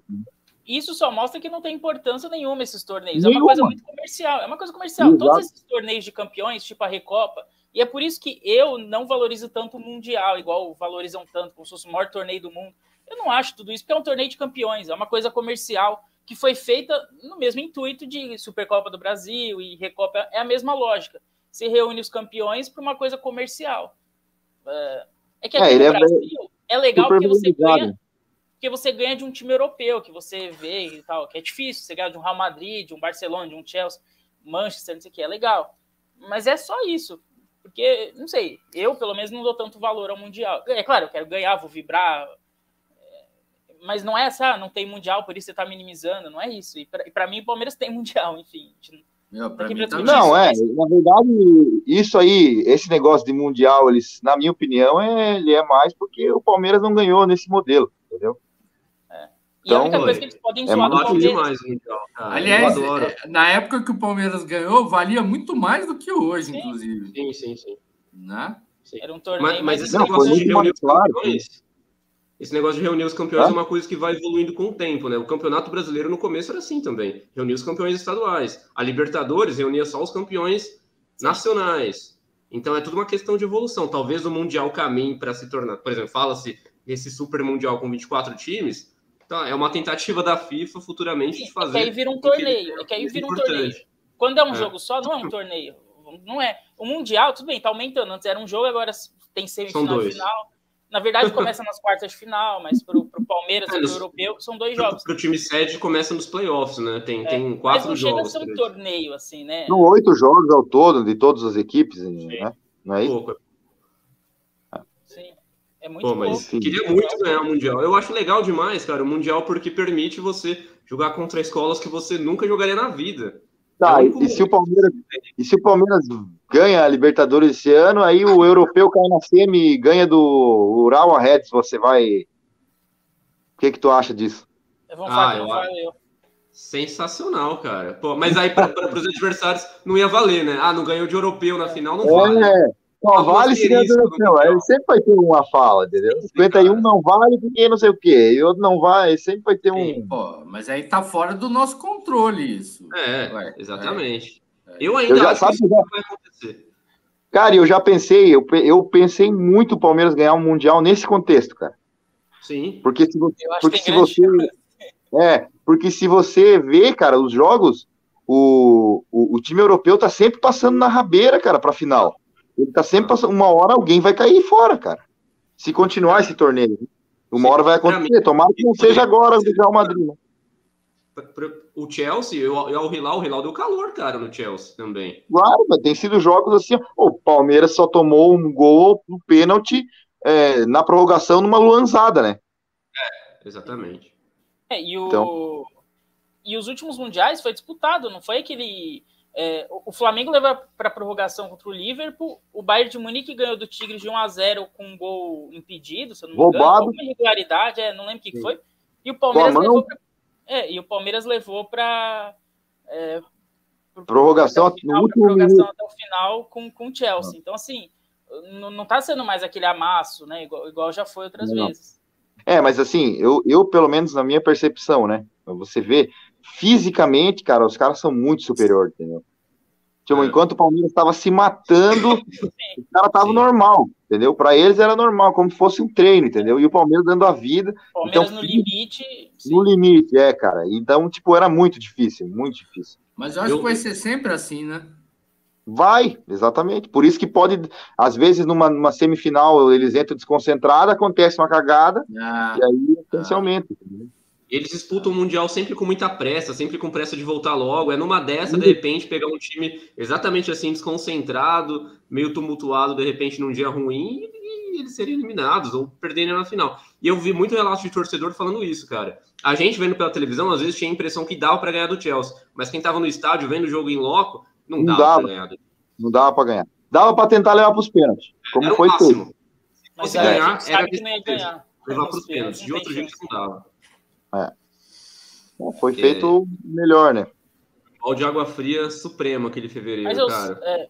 isso só mostra que não tem importância nenhuma esses torneios. Nenhuma. É uma coisa muito comercial. É uma coisa comercial. Exato. Todos esses torneios de campeões, tipo a Recopa, e é por isso que eu não valorizo tanto o Mundial, igual valorizam tanto, como se fosse o maior torneio do mundo. Eu não acho tudo isso, porque é um torneio de campeões, é uma coisa comercial que foi feita no mesmo intuito de Supercopa do Brasil e Recopa. É a mesma lógica. Se reúne os campeões para uma coisa comercial. É, é que aqui é, no é Brasil, é legal porque você ganha porque você ganha de um time europeu que você vê e tal, que é difícil, você ganha de um Real Madrid, de um Barcelona, de um Chelsea, Manchester, não sei o que, é legal. Mas é só isso. Porque, não sei, eu pelo menos não dou tanto valor ao Mundial. É claro, eu quero ganhar, vou vibrar. É, mas não é essa, ah, não tem Mundial, por isso você está minimizando, não é isso. E para mim, o Palmeiras tem Mundial, enfim. Meu, não, é, na verdade, isso aí, esse negócio de Mundial, eles, na minha opinião, é, ele é mais porque o Palmeiras não ganhou nesse modelo, entendeu? E a única coisa que eles podem é zoar do Palmeiras. Demais, então. Aliás, é, na época que o Palmeiras ganhou, valia muito mais do que hoje, sim. inclusive. Sim, sim, sim. Né? Sim. Era um torneio. Mas, mas esse não, negócio de reunir os campeões. Esse negócio de reunir os campeões é uma coisa que vai evoluindo com o tempo, né? O Campeonato Brasileiro no começo era assim também. Reunir os campeões estaduais. A Libertadores reunia só os campeões nacionais. Então é tudo uma questão de evolução. Talvez o Mundial caminhe para se tornar. Por exemplo, fala-se esse Super Mundial com 24 times então, é uma tentativa da FIFA futuramente de fazer. É que aí vira um torneio. É que aí vira um torneio. Quando é um é. jogo só, não é um torneio. Não é. O Mundial, tudo bem, tá aumentando. Antes era um jogo, agora tem semifinal e final. Na verdade, começa nas quartas de final, mas para o Palmeiras e é, pro Europeu são dois jogos. Para o time sede começa nos playoffs, né? Tem, é. tem quatro mas não jogos. Chega a ser um torneio, assim, né? São oito jogos ao todo, de todas as equipes, né? Não é isso? Pouco. É muito Pô, mas bom. queria muito ganhar o Mundial. Eu acho legal demais, cara, o Mundial, porque permite você jogar contra escolas que você nunca jogaria na vida. Tá, é e, se o Palmeiras, e se o Palmeiras ganha a Libertadores esse ano, aí o europeu cai na semi e ganha do Ural Reds, você vai. O que, que tu acha disso? Eu vou falar, ah, eu. Sensacional, cara. Pô, mas aí para os adversários não ia valer, né? Ah, não ganhou de europeu na final, não vale. É, só vale se ganhar europeu. Aí sempre vai ter uma fala, entendeu? 51 não vale porque não sei o quê. E outro não vai, sempre vai ter um. Sim, pô, mas aí tá fora do nosso controle isso. É, Ué, exatamente. É. Eu ainda eu já, acho que isso vai acontecer. Cara, eu já pensei, eu, eu pensei muito o Palmeiras ganhar um Mundial nesse contexto, cara. Sim. Porque se você. Porque se você é, porque se você vê, cara, os jogos, o, o, o time europeu tá sempre passando na rabeira, cara, pra final. Ele tá sempre passando. Uma hora alguém vai cair fora, cara. Se continuar esse torneio. Uma hora vai acontecer. Tomara que não seja agora do Real Madrid. Né? O Chelsea e o Hilal, o Hilal deu calor, cara, no Chelsea também. Claro, mas tem sido jogos assim. O Palmeiras só tomou um gol no pênalti é, na prorrogação numa luanzada, né? É, exatamente. É, e, o... Então... e os últimos mundiais foi disputado, não foi aquele é, o Flamengo leva para prorrogação contra o Liverpool. O Bayern de Munique ganhou do Tigres de 1 a 0 com um gol impedido, se eu não me engano. Irregularidade, é, não lembro o que, foi. E o Palmeiras levou pra, é, e o Palmeiras levou para é, prorrogação, até o final, prorrogação até o final com, com o Chelsea. Então, assim, não está sendo mais aquele amasso, né? Igual, igual já foi outras não. vezes. É, mas assim, eu, eu, pelo menos na minha percepção, né? Você vê, fisicamente, cara, os caras são muito superiores, entendeu? Tipo, é. enquanto o Palmeiras estava se matando, o cara tava normal, entendeu? Para eles era normal, como se fosse um treino, entendeu? E o Palmeiras dando a vida. Palmeiras então, no limite. No limite, é, cara. Então, tipo, era muito difícil, muito difícil. Mas eu acho eu... que vai ser sempre assim, né? Vai, exatamente. Por isso que pode, às vezes, numa, numa semifinal, eles entram desconcentrados, acontece uma cagada, ah, e aí a tensão ah. Eles disputam o Mundial sempre com muita pressa, sempre com pressa de voltar logo. É numa dessa, de repente, pegar um time exatamente assim, desconcentrado, meio tumultuado, de repente, num dia ruim, e eles serem eliminados ou perderem na final. E eu vi muito relato de torcedor falando isso, cara. A gente vendo pela televisão, às vezes tinha a impressão que dava para ganhar do Chelsea, mas quem tava no estádio vendo o jogo em loco, não, não dava, dava para ganhar. Não dava para ganhar. Dava para tentar levar para os pênaltis, como era foi feito. Se fosse ganhar, era que não ia ganhar. levar para os pênaltis. De outro jeito, não dava. É. foi feito melhor, né? O de água fria supremo aquele fevereiro, mas eu, cara. É,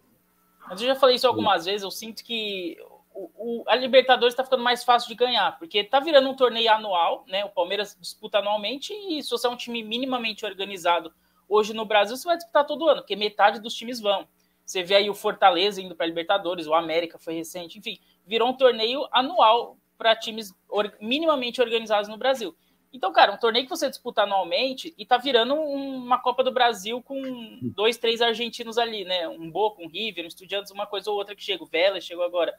mas eu já falei isso algumas vezes, eu sinto que o, o, a Libertadores está ficando mais fácil de ganhar, porque tá virando um torneio anual, né? O Palmeiras disputa anualmente e se você é um time minimamente organizado hoje no Brasil, você vai disputar todo ano, porque metade dos times vão. Você vê aí o Fortaleza indo para a Libertadores, o América foi recente, enfim, virou um torneio anual para times minimamente organizados no Brasil. Então, cara, um torneio que você disputa anualmente e tá virando uma Copa do Brasil com dois, três argentinos ali, né? Um Boca, um River, um Estudiantes, uma coisa ou outra que chega. O Vélez chegou agora.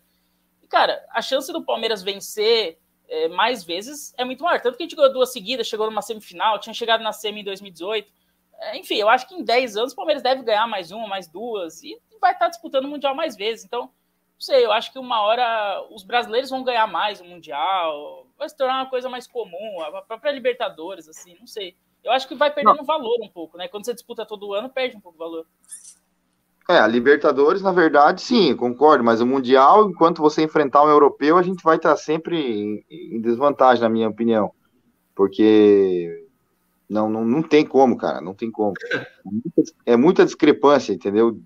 E, cara, a chance do Palmeiras vencer é, mais vezes é muito maior. Tanto que a gente ganhou duas seguidas, chegou numa semifinal, tinha chegado na semi em 2018. É, enfim, eu acho que em 10 anos o Palmeiras deve ganhar mais uma, mais duas, e vai estar disputando o Mundial mais vezes. Então, não sei, eu acho que uma hora os brasileiros vão ganhar mais o Mundial, vai se tornar uma coisa mais comum, a própria Libertadores, assim, não sei. Eu acho que vai perdendo não. valor um pouco, né? Quando você disputa todo ano, perde um pouco o valor. É, a Libertadores, na verdade, sim, concordo, mas o Mundial, enquanto você enfrentar um europeu, a gente vai estar sempre em, em desvantagem, na minha opinião. Porque não, não, não tem como, cara, não tem como. É muita discrepância, entendeu?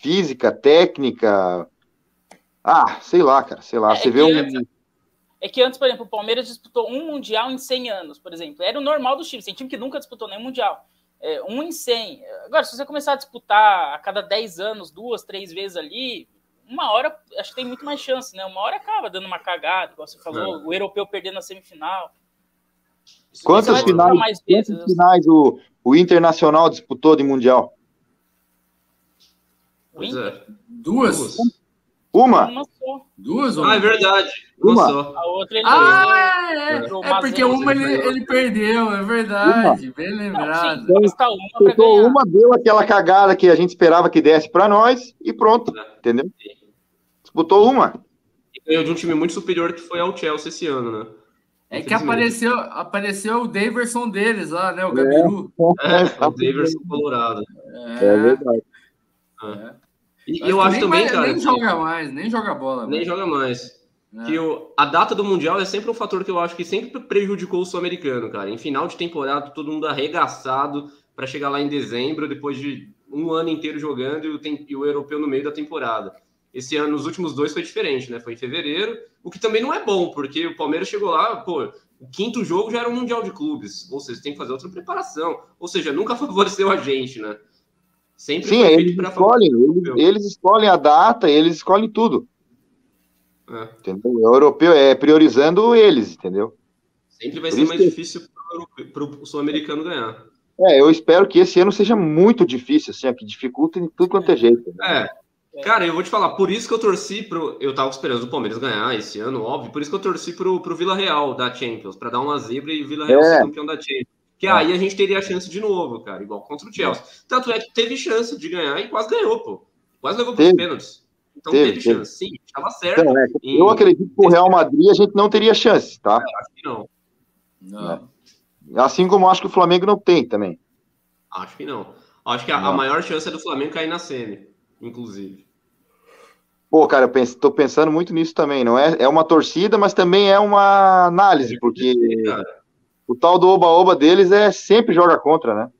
Física, técnica. Ah, sei lá, cara, sei lá. É você vê um. É que antes, por exemplo, o Palmeiras disputou um Mundial em 100 anos, por exemplo. Era o normal dos times. Tem time que nunca disputou nenhum Mundial é, um em 100. Agora, se você começar a disputar a cada 10 anos, duas, três vezes ali, uma hora, acho que tem muito mais chance, né? Uma hora acaba dando uma cagada, igual você falou, é. o europeu perdendo a semifinal. Quantas finais, mais vezes, quantas finais o, o Internacional disputou de Mundial? O Inter? Duas? Duas. Uma? Uma Duas? Ah, é verdade. Uma. A outra ele ah, é, é, é porque uma ele, ele perdeu, é verdade. Uma. Bem lembrado. Não, sim, uma, uma, deu aquela cagada que a gente esperava que desse para nós e pronto. É. Entendeu? Disputou uma. E ganhou de um time muito superior que foi ao Chelsea esse ano, né? É que apareceu, apareceu o Daverson deles lá, né? O Gabiru. É, é o Daverson Colorado. É, é verdade. É. E eu acho também, mais, cara. Nem joga mais, nem joga bola. Nem joga mais. É. Que o, a data do Mundial é sempre um fator que eu acho que sempre prejudicou o sul-americano, cara. Em final de temporada, todo mundo arregaçado para chegar lá em dezembro, depois de um ano inteiro jogando e o, tem, e o europeu no meio da temporada. Esse ano, nos últimos dois, foi diferente, né? Foi em fevereiro, o que também não é bom, porque o Palmeiras chegou lá, pô, o quinto jogo já era um Mundial de Clubes, ou seja, tem que fazer outra preparação. Ou seja, nunca favoreceu a gente, né? Sempre Sim, eles escolhem, eles, eles, escolhem a data, eles escolhem tudo. É. Entendeu? O europeu é priorizando eles, entendeu? Sempre vai Por ser mais que... difícil para o sul-americano ganhar. É, eu espero que esse ano seja muito difícil, assim, que dificulta em tudo quanto é jeito. Né? É. Cara, eu vou te falar, por isso que eu torci pro. Eu tava esperando o Palmeiras ganhar esse ano, óbvio, por isso que eu torci pro, pro Vila Real da Champions, para dar uma zebra e o Vila Real é. ser campeão da Champions. Que é. aí a gente teria a chance de novo, cara, igual contra o Chelsea. Tanto é que teve chance de ganhar e quase ganhou, pô. Quase levou para os pênaltis. Então teve, teve chance, sim, estava certo. Então, é, eu acredito que o Real Madrid a gente não teria chance, tá? É, acho que não. não. É. Assim como acho que o Flamengo não tem também. Acho que não. Acho que a, a maior chance é do Flamengo cair na semi, inclusive. Pô, cara, eu penso, tô pensando muito nisso também. Não é, é uma torcida, mas também é uma análise, porque. Cara o tal do oba-oba deles é sempre joga contra, né?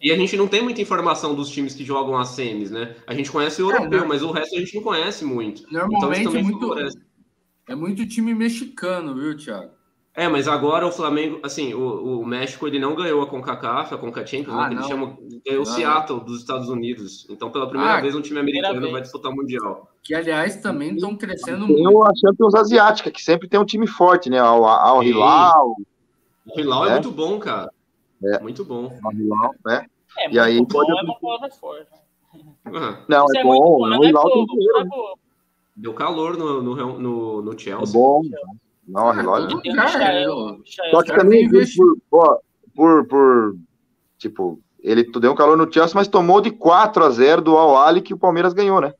E a gente não tem muita informação dos times que jogam as semis, né? A gente conhece o é, europeu, é, mas o resto a gente não conhece muito. Normalmente então, é, muito, é muito time mexicano, viu, Thiago? É, mas agora o Flamengo, assim, o, o México ele não ganhou a CONCACAF, a CONCACHAMPIONS, né, ah, né, que ele chama, ganhou o Seattle dos Estados Unidos. Então, pela primeira ah, vez, um time americano vai disputar o Mundial. Que, aliás, também estão crescendo tem muito. Tem a Champions Asiática, que sempre tem um time forte, né? Ao, ao Hilal, o Hilal é. é, muito bom, cara. É. Muito bom. O Hilal, né? É, e aí, bom pode... é uma palavra forte. Uhum. Não, é, é bom. bom. O Hilal tem dinheiro. Deu calor no, no, no, no Chelsea. É bom. Não, o Hilal é Só que também, por, por, por, tipo, ele deu um calor no Chelsea, mas tomou de 4 a 0 do Al-Ali que o Palmeiras ganhou, né?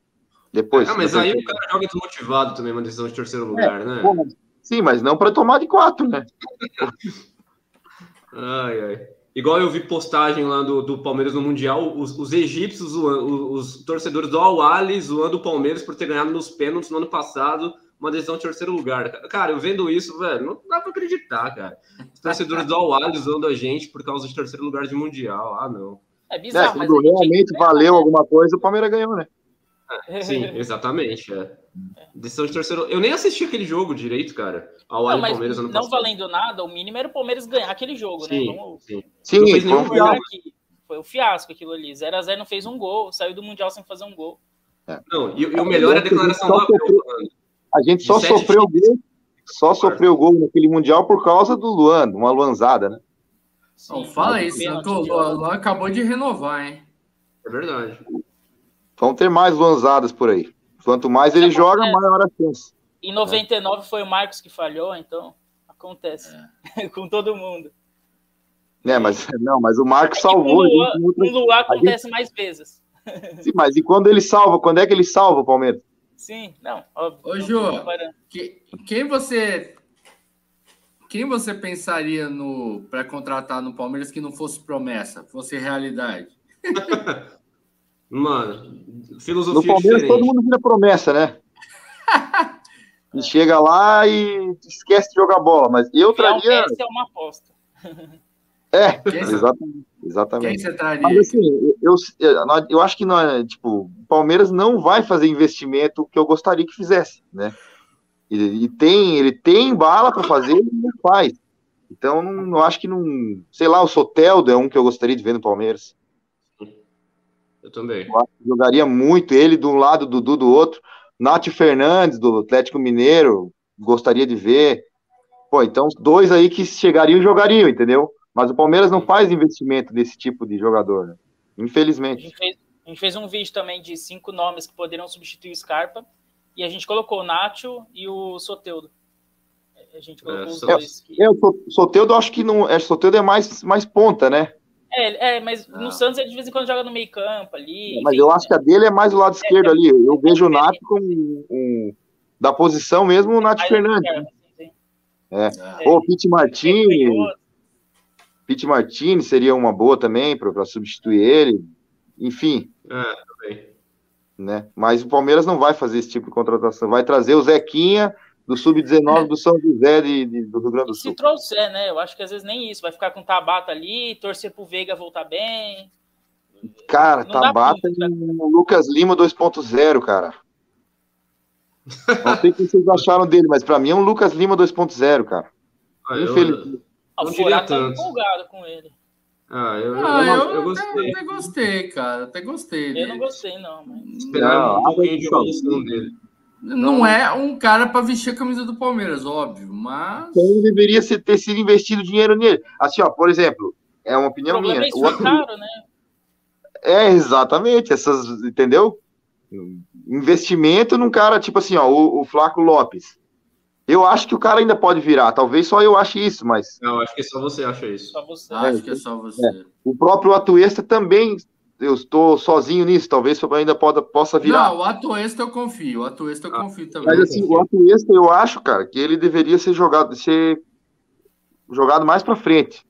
Depois. Ah, mas aí o cara joga desmotivado também, uma decisão de terceiro lugar, é, né? Pô, sim, mas não para tomar de 4, né? Ai, ai. Igual eu vi postagem lá do, do Palmeiras no Mundial, os, os egípcios, zoando, os, os, torcedores do Al-Ali zoando o Palmeiras por ter ganhado nos pênaltis no ano passado, uma decisão de terceiro lugar. Cara, eu vendo isso, velho, não dá pra acreditar, cara. Os torcedores do Al-Ali zoando a gente por causa de terceiro lugar de Mundial. Ah, não. É bizarro, é, quando realmente valeu alguma coisa, o Palmeiras ganhou, né? Sim, exatamente. É. Decisão de terceiro. Eu nem assisti aquele jogo direito, cara. Ao não, Palmeiras ano não valendo nada, o mínimo era o Palmeiras ganhar aquele jogo, sim, né? Vamos... Sim, sim foi, um fiasco. foi um fiasco aquilo ali. 0x0 não fez um gol, saiu do Mundial sem fazer um gol. É. Não, e, e, o melhor é a declaração do Abel. A gente só sofreu gol, só sofreu gol naquele Mundial por causa do Luan, uma Luanzada, né? Sim, não fala isso, né? o Luan acabou de renovar, hein? É verdade. Vão ter mais Luanzadas por aí. Quanto mais ele joga, maior a chance. Em 99 foi o Marcos que falhou, então. Acontece. É. Com todo mundo. É, mas não, mas o Marco é salvou. Com o Luan, Luan acontece gente... mais vezes. Sim, mas e quando ele salva? Quando é que ele salva o Palmeiras? Sim, não, óbvio. Ô, Ju, que, quem você quem você pensaria no para contratar no Palmeiras que não fosse promessa, fosse realidade? Mano, filosofia No Palmeiras diferente. todo mundo vira promessa, né? e chega lá e esquece de jogar bola, mas eu traria. Essa é uma aposta. É, exatamente. exatamente. Quem você traria? Mas assim, eu, eu, eu acho que não, tipo, o Palmeiras não vai fazer investimento que eu gostaria que fizesse, né? E, e tem, ele tem bala para fazer e não faz. Então, não, não, acho que não. Sei lá, o Soteldo é um que eu gostaria de ver no Palmeiras. Eu também. Eu jogaria muito ele de um lado, Dudu do outro. Nath Fernandes, do Atlético Mineiro, gostaria de ver. Pô, então, dois aí que chegariam e jogariam, entendeu? Mas o Palmeiras não faz investimento nesse tipo de jogador, né? Infelizmente. A gente, fez, a gente, fez, um vídeo também de cinco nomes que poderiam substituir o Scarpa. E a gente colocou o Nacho e o Soteudo. A gente colocou é, os dois. Que... É, o Soteudo acho que não. É, Soteudo é mais, mais ponta, né? É, é mas ah. no Santos ele de vez em quando joga no meio campo ali. Mas eu acho que a dele é mais o lado esquerdo ali. Eu vejo o Nath como um, um, da posição mesmo o Nath Fernandes. É. Ou o Pete Martini. Pete Martini seria uma boa também para substituir ele. Enfim. É, também. Né? Mas o Palmeiras não vai fazer esse tipo de contratação. Vai trazer o Zequinha do Sub-19 do São José de, de, do Rio Grande do Sul. Se trouxer, né? Eu acho que às vezes nem isso. Vai ficar com o Tabata ali, torcer pro Veiga voltar bem. Cara, não Tabata e o Lucas Lima 2.0, cara. Não sei o que vocês acharam dele, mas para mim é um Lucas Lima 2.0, cara. Ah, Infelizmente. Eu, o Furá tá empolgado com ele. Ah, eu, ah, eu, eu, eu, gostei. Até, gostei, cara. Até gostei. Eu dele. não gostei, não. Mas... Esperava um pouquinho de evolução dele. Não é um cara para vestir a camisa do Palmeiras, óbvio, mas. Então deveria ter sido investido dinheiro nele. Assim, ó, por exemplo, é uma opinião o minha. É, isso o caro, né? É, exatamente. Essas, entendeu? Investimento num cara, tipo assim, ó, o, o Flaco Lopes. Eu acho que o cara ainda pode virar. Talvez só eu ache isso, mas. Não, acho que só você acha isso. Só você. Acho que é só você. É. O próprio Atuesta também eu estou sozinho nisso, talvez eu ainda poda, possa virar. Não, o Atuesta eu confio, o Atuesta eu ah, confio também. Mas assim, o Atuesta eu acho, cara, que ele deveria ser jogado, ser jogado mais para frente,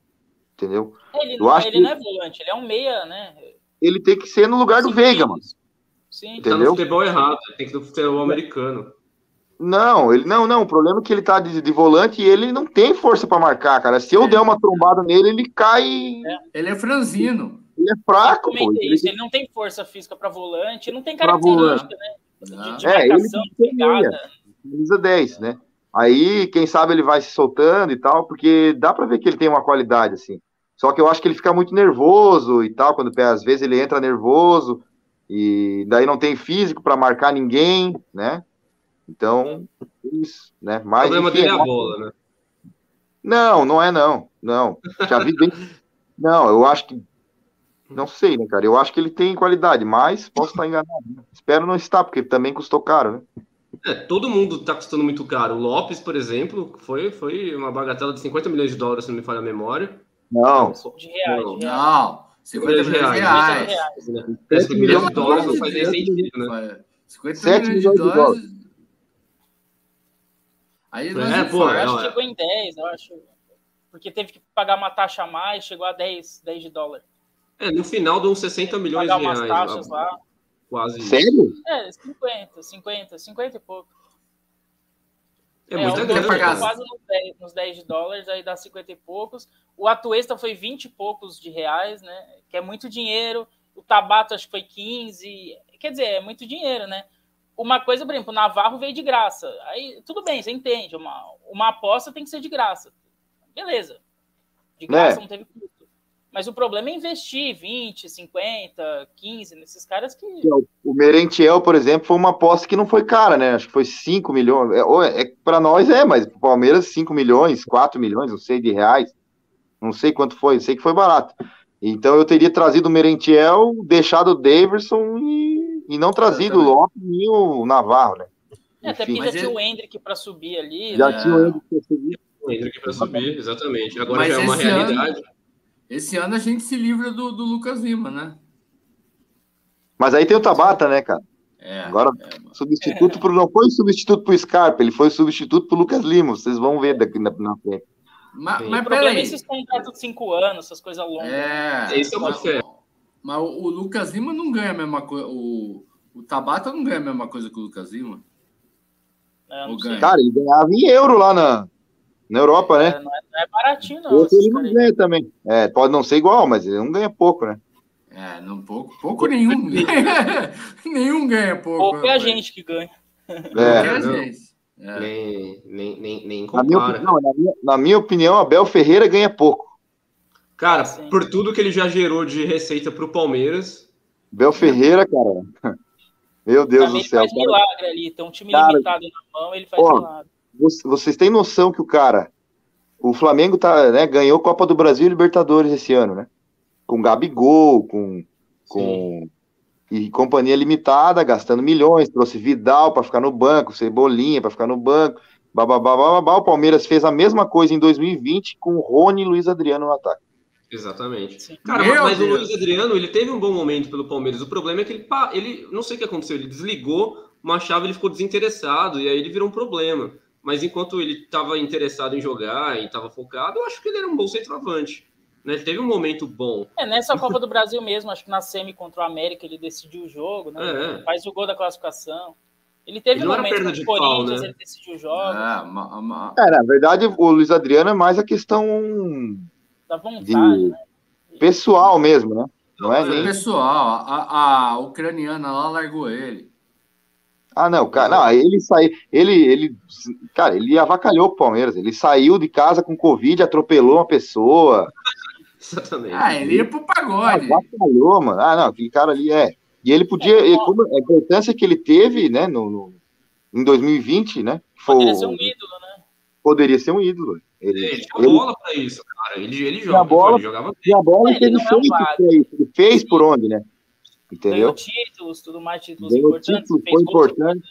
entendeu? Ele, eu acho ele que... não é volante, ele é um meia, né? Ele tem que ser no lugar Sim, do Veiga, mano. Sim. Entendeu? Tá no futebol errado, tem que ser no futebol americano. Não, ele não, não. O problema é que ele tá de, de volante e ele não tem força para marcar, cara. Se eu é. der uma trombada nele, ele cai. É. Ele é franzino. Ele é fraco, pô. Ele... ele... não tem força física para volante, não tem característica, né? De, de é, ele tem camisa 10, né? Aí, quem sabe ele vai se soltando e tal, porque dá para ver que ele tem uma qualidade, assim. Só que eu acho que ele fica muito nervoso e tal, quando às vezes ele entra nervoso e daí não tem físico para marcar ninguém, né? Então, isso, né? Mas, o problema enfim, dele é a bola, né? Não, não é não. Não. Já vi bem. Não, eu acho que não sei, né, cara? Eu acho que ele tem qualidade, mas posso estar enganado. Né? Espero não estar, porque também custou caro, né? É, todo mundo está custando muito caro. O Lopes, por exemplo, foi, foi uma bagatela de 50 milhões de dólares, se não me falha a memória. Não. De reais. Não, não 50 milhões de reais. reais. reais. Né? 50 milhões de dólares não faz nem sentido, né? 50 milhões de dólares. Aí nós é, pô, eu acho que chegou em 10, eu acho. Porque teve que pagar uma taxa a mais, chegou a 10, 10 de dólar. É, no final deu uns 60 milhões de reais. taxas lá. lá. Quase. Sério? É, 50, 50, 50 e pouco. É, é muita grana. Tá quase nos 10, nos 10 de dólares, aí dá 50 e poucos. O Atuesta foi 20 e poucos de reais, né? Que é muito dinheiro. O Tabato acho que foi 15. Quer dizer, é muito dinheiro, né? Uma coisa, por exemplo, o Navarro veio de graça. Aí, tudo bem, você entende. Uma, uma aposta tem que ser de graça. Beleza. De graça é. não teve custo. Mas o problema é investir 20, 50, 15 nesses caras que. O Merentiel, por exemplo, foi uma aposta que não foi cara, né? Acho que foi 5 milhões. É, é, para nós é, mas para o Palmeiras, 5 milhões, 4 milhões, não sei, de reais. Não sei quanto foi, sei que foi barato. Então eu teria trazido o Merentiel, deixado o Daverson e, e não trazido o Lopes e o Navarro, né? É, até porque já tinha o Hendrick para subir ali. Já né? tinha o Hendrick para subir. O Hendrick para subir, exatamente. Agora Mas já é uma realidade. Ano, esse ano a gente se livra do, do Lucas Lima, né? Mas aí tem o Tabata, né, cara? É, Agora, é, substituto pro, não foi substituto pro Scarpa, ele foi substituto pro Lucas Lima. Vocês vão ver daqui na, na frente. Mas, mas o problema é esses contratos de cinco anos, essas coisas longas. É, isso é uma. Mas o, o Lucas Lima não ganha a mesma coisa. O, o Tabata não ganha a mesma coisa que o Lucas Lima. É, cara, ele ganhava em euro lá na, na Europa, né? É, não, é, não é baratinho, não. Ele não ganha também. É, pode não ser igual, mas ele não ganha pouco, né? É, não pouco. Pouco nenhum. nenhum ganha pouco. Pouco é a gente que ganha. É, é a gente. É. Nem, nem, nem, nem compara. Na minha, opinião, na, minha, na minha opinião, Abel Ferreira ganha pouco. Cara, por tudo que ele já gerou de receita para o Palmeiras. Abel Ferreira, cara. Meu Deus Também do céu. Ele faz cara. milagre ali. Tem um time cara, limitado na mão, ele faz ó, milagre. Vocês têm noção que o cara. O Flamengo tá, né, ganhou Copa do Brasil e Libertadores esse ano, né? Com Gabigol, com. com e companhia limitada, gastando milhões, trouxe Vidal para ficar no banco, Cebolinha para ficar no banco, bababá, bababá. O Palmeiras fez a mesma coisa em 2020 com Rony e Luiz Adriano no ataque. Exatamente. Cara, Meu mas Deus. o Luiz Adriano, ele teve um bom momento pelo Palmeiras. O problema é que ele, ele, não sei o que aconteceu, ele desligou uma chave, ele ficou desinteressado e aí ele virou um problema. Mas enquanto ele estava interessado em jogar e estava focado, eu acho que ele era um bom centroavante. Né? Ele teve um momento bom. É, nessa Copa do Brasil mesmo, acho que na semi contra o América ele decidiu o jogo, né? É. Faz o gol da classificação. Ele teve ele um momento de Corinthians, né? ele decidiu o jogo. É, ma, ma... é, na verdade, o Luiz Adriano é mais a questão da vontade, de... né? Pessoal mesmo, né? Não, é, é nem... Pessoal, a, a ucraniana lá largou ele. Ah, não, cara, não, ele saiu, ele, ele, cara, ele avacalhou o Palmeiras, ele saiu de casa com Covid, atropelou uma pessoa. Exatamente. Ah, ele ia pro pagode. Avacalhou, mano. Ah, não, aquele cara ali é. E ele podia, é, como, a importância que ele teve, né, no, no em 2020, né? Poderia ser um ídolo, né? Poderia ser um ídolo. Ele, ele tinha ele, bola pra isso, cara. Ele, ele joga, a bola, ele jogava bem. E a bola ele, ele fez isso. Ele fez por onde, né? Entendeu? Ganhou títulos, tudo mais títulos Ganhou importantes. Títulos, foi importante.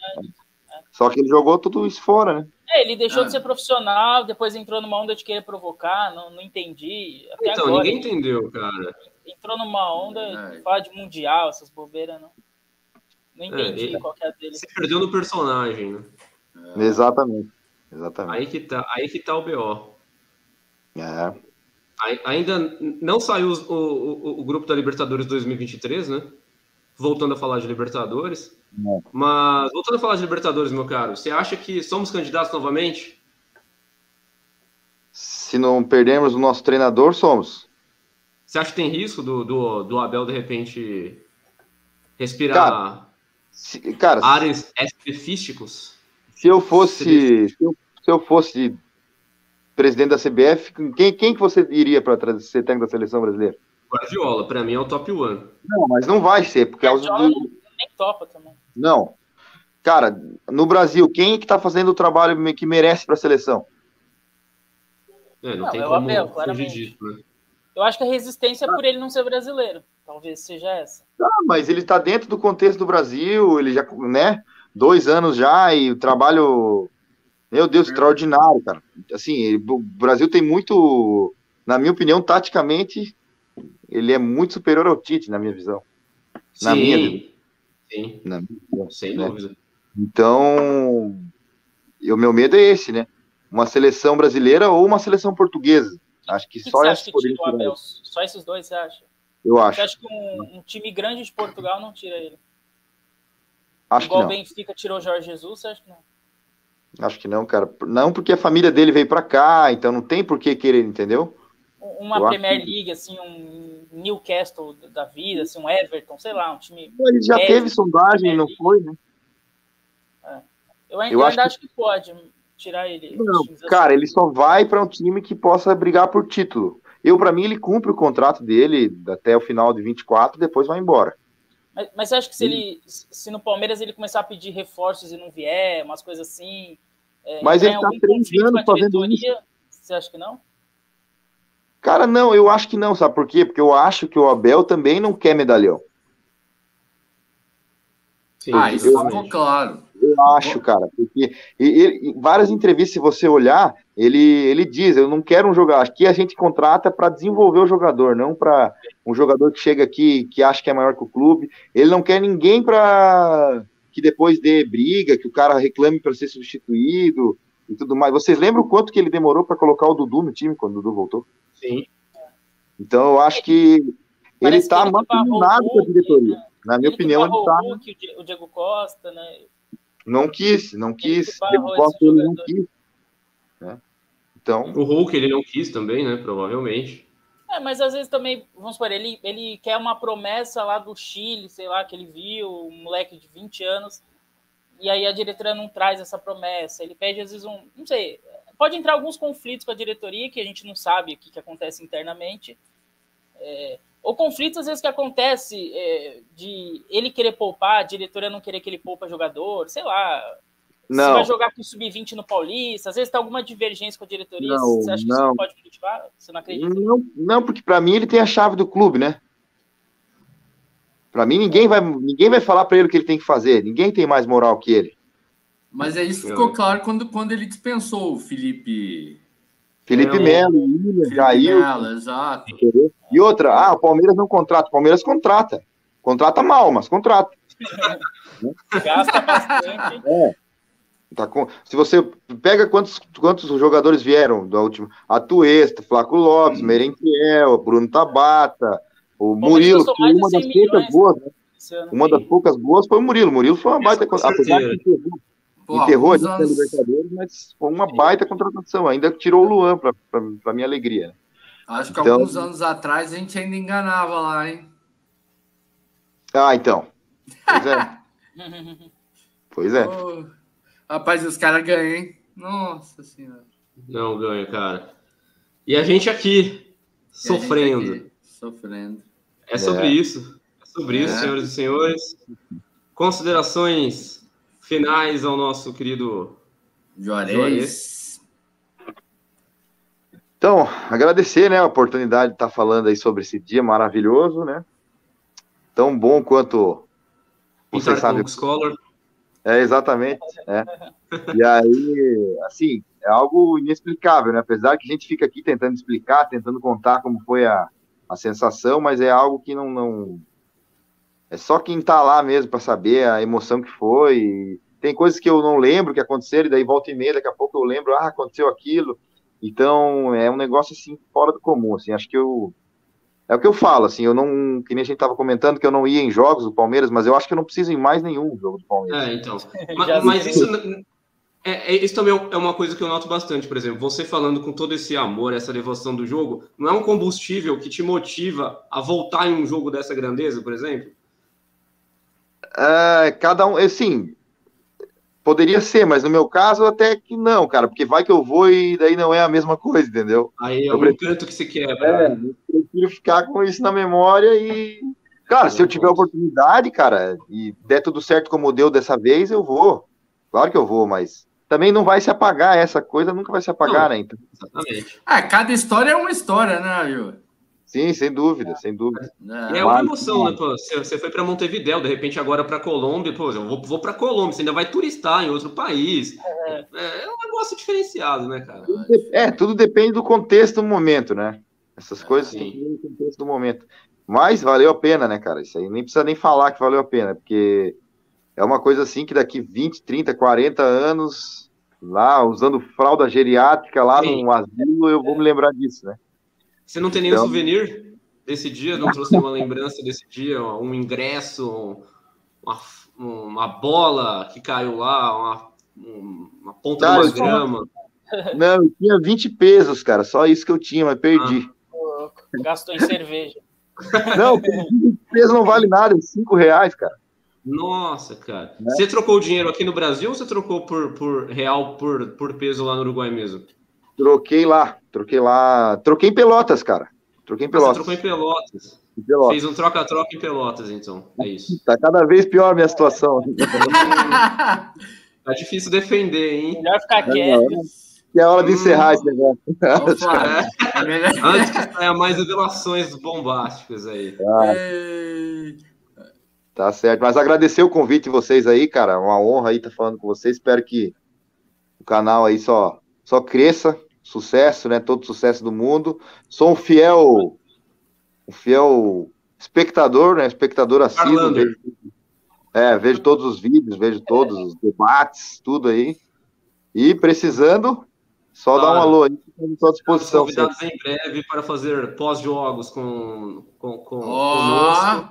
Só que ele jogou tudo isso fora, né? É, ele deixou ah. de ser profissional, depois entrou numa onda de querer provocar, não, não entendi. Até então, agora, ninguém entendeu, cara. Entrou numa onda é. de falar de mundial, essas bobeiras, não. Não entendi é, qual é a dele. Se perdeu no personagem, né? É. Exatamente. Exatamente. Aí que tá, aí que tá o BO. É. Ainda não saiu o, o, o, grupo da Libertadores 2023, né? Voltando a falar de Libertadores. É. Mas, voltando a falar de Libertadores, meu caro, você acha que somos candidatos novamente? Se não perdermos o nosso treinador, somos. Você acha que tem risco do, do, do Abel, de repente, respirar cara, se, cara, ares específicos? Se eu fosse. Se eu, se eu fosse presidente da CBF, quem, quem que você iria para ser técnico da seleção brasileira? Guardiola, para mim é o top one. Não, mas não vai ser, porque Guardiola do... nem topa também. Não. Cara, no Brasil, quem que tá fazendo o trabalho que merece para a seleção? É, não, não tem é como Abel, fugir disso, né? Eu acho que a resistência é por ele não ser brasileiro. Talvez seja essa. Ah, mas ele está dentro do contexto do Brasil, ele já, né? Dois anos já e o trabalho meu Deus, extraordinário, cara. Assim, o Brasil tem muito, na minha opinião, taticamente, ele é muito superior ao Tite, na minha visão. Na sim, minha visão. Sim, na minha visão, sem né? dúvida. Então, o meu medo é esse, né? Uma seleção brasileira ou uma seleção portuguesa. Acho que, que só essas poderiam tirar. Só esses dois, você acha? Eu acho. Você acha que um, um, time grande de Portugal não tira ele? Acho Igual que o Benfica tirou o Jorge Jesus, você acha que não? Acho que não, cara. Não porque a família dele veio para cá, então não tem por que querer, entendeu? Uma Eu Premier que... League, assim, um Newcastle da vida, assim, um Everton, sei lá, um time. Ele já teve sondagem, não foi, né? É. Eu ainda, Eu acho, acho que... que... pode tirar ele. Não, cara, ele só vai para um time que possa brigar por título. Eu, para mim, ele cumpre o contrato dele até o final de 24, depois vai embora. Mas, mas você acha que se ele, se no Palmeiras ele começar a pedir reforços e não vier, umas coisas assim. É, mas ele tá três anos fazendo isso. Você acha que não? Cara, não, eu acho que não, sabe por quê? Porque eu acho que o Abel também não quer medalhão. Sim, ah, isso ficou claro. Eu acho, cara, porque em várias entrevistas, se você olhar, ele, ele diz: Eu não quero um jogador. Aqui a gente contrata para desenvolver o jogador, não para um jogador que chega aqui que acha que é maior que o clube. Ele não quer ninguém para que depois dê briga, que o cara reclame para ser substituído e tudo mais. Vocês lembram quanto que ele demorou para colocar o Dudu no time quando o Dudu voltou? Sim. Então eu acho que ele está mancomunado com a diretoria. Né? Na minha ele opinião, ele está. O Diego Costa, né? Não quis, não quis. Diego Costa ele não quis. Né? Então. O Hulk ele não quis também, né? Provavelmente. É, mas às vezes também, vamos supor, ele, ele quer uma promessa lá do Chile, sei lá, que ele viu, um moleque de 20 anos, e aí a diretoria não traz essa promessa. Ele pede, às vezes, um. Não sei. Pode entrar alguns conflitos com a diretoria que a gente não sabe o que, que acontece internamente. É, ou conflitos, às vezes, que acontece é, de ele querer poupar, a diretoria não querer que ele poupa jogador, sei lá. Não. Se vai jogar com o Sub-20 no Paulista, às vezes tem alguma divergência com a diretoria. Não, você acha que não. isso não pode motivar? Você não acredita? Não, não porque para mim ele tem a chave do clube, né? Para mim, ninguém vai, ninguém vai falar para ele o que ele tem que fazer. Ninguém tem mais moral que ele. Mas é isso que ficou claro quando, quando ele dispensou o Felipe. Felipe é, Melo, William, Jair. Melo, exato. E outra, ah, o Palmeiras não contrata. O Palmeiras contrata. Contrata mal, mas contrata. Gasta bastante. É. Tá com... Se você pega quantos, quantos jogadores vieram da última. Atuesta, Flaco Lopes, hum. Merentiel, Bruno Tabata, o Murilo, que uma das poucas boas, né? Uma das poucas boas foi o Murilo. O Murilo foi uma baita. Apesar de Pô, enterrou a anos... Libertadores, mas foi uma baita contratação. Ainda tirou o Luan, para minha alegria. Acho que então... alguns anos atrás a gente ainda enganava lá, hein? Ah, então. Pois é. pois é. Oh, rapaz, os caras ganham, hein? Nossa senhora. Não ganha, cara. E a gente aqui, e sofrendo. Aqui, sofrendo. É sobre é. isso. É sobre é. isso, senhoras e senhores. Considerações finais ao nosso querido Juarez. Juarez. Então, agradecer né, a oportunidade de estar falando aí sobre esse dia maravilhoso, né? Tão bom quanto você sabe. Scholar. É, exatamente. É. E aí, assim, é algo inexplicável, né? Apesar que a gente fica aqui tentando explicar, tentando contar como foi a, a sensação, mas é algo que não, não... é só quem tá lá mesmo para saber a emoção que foi. Tem coisas que eu não lembro que aconteceram, e daí volta e meia, daqui a pouco eu lembro, ah, aconteceu aquilo. Então, é um negócio assim fora do comum, assim, acho que eu é o que eu falo, assim, eu não, que nem a gente estava comentando que eu não ia em jogos do Palmeiras, mas eu acho que eu não preciso ir mais nenhum jogo do Palmeiras. É, então. mas, mas isso é, é, isso também é uma coisa que eu noto bastante, por exemplo, você falando com todo esse amor, essa devoção do jogo, não é um combustível que te motiva a voltar em um jogo dessa grandeza, por exemplo? É, cada um, assim, poderia ser, mas no meu caso até que não, cara, porque vai que eu vou e daí não é a mesma coisa, entendeu? Aí é eu o prefiro, canto que se quebra. É, eu prefiro ficar com isso na memória e, cara, se eu tiver oportunidade, cara, e der tudo certo como deu dessa vez, eu vou. Claro que eu vou, mas também não vai se apagar, essa coisa nunca vai se apagar, não, né? Então, exatamente. Ah, cada história é uma história, né, Ju? Sim, sem dúvida, sem dúvida. É, é uma emoção, né? Pô, você foi para Montevidéu, de repente agora para Colômbia, pô, eu vou, vou para Colômbia, você ainda vai turistar em outro país. É, é, um negócio diferenciado, né, cara? É, tudo depende do contexto do momento, né? Essas é, coisas que do contexto do momento. Mas valeu a pena, né, cara? Isso aí nem precisa nem falar que valeu a pena, porque é uma coisa assim que daqui 20, 30, 40 anos, lá, usando fralda geriátrica lá Sim. no asilo, eu vou me lembrar disso, né? Você não tem nenhum então... souvenir desse dia? Não trouxe nenhuma lembrança desse dia? Um ingresso, uma, uma bola que caiu lá, uma, uma ponta cara, de uma grama? Não, eu tinha 20 pesos, cara. Só isso que eu tinha, mas perdi. Ah. Gastou em cerveja. Não, 20 pesos não vale nada, é 5 reais, cara. Nossa, cara. É. Você trocou o dinheiro aqui no Brasil ou você trocou por, por real por, por peso lá no Uruguai mesmo? Troquei lá, troquei lá. Troquei em Pelotas, cara. Troquei em Pelotas. Você trocou em Pelotas. Em Pelotas. Fez um troca-troca em Pelotas, então. É isso. Tá cada vez pior a minha situação. tá difícil defender, hein? Melhor ficar quieto. Que é hora de encerrar hum. esse negócio. É. Antes que saia mais revelações bombásticas aí. Ah. Tá certo. Mas agradecer o convite de vocês aí, cara. Uma honra aí estar tá falando com vocês. Espero que o canal aí só, só cresça. Sucesso, né? Todo sucesso do mundo. Sou um fiel, um fiel espectador, né? Espectador assíduo. Vejo, é, vejo todos os vídeos, vejo todos os debates, tudo aí. E precisando, só claro. dar um alô aí, estou à disposição. Convidados em breve para fazer pós-jogos com, com, com oh, conosco.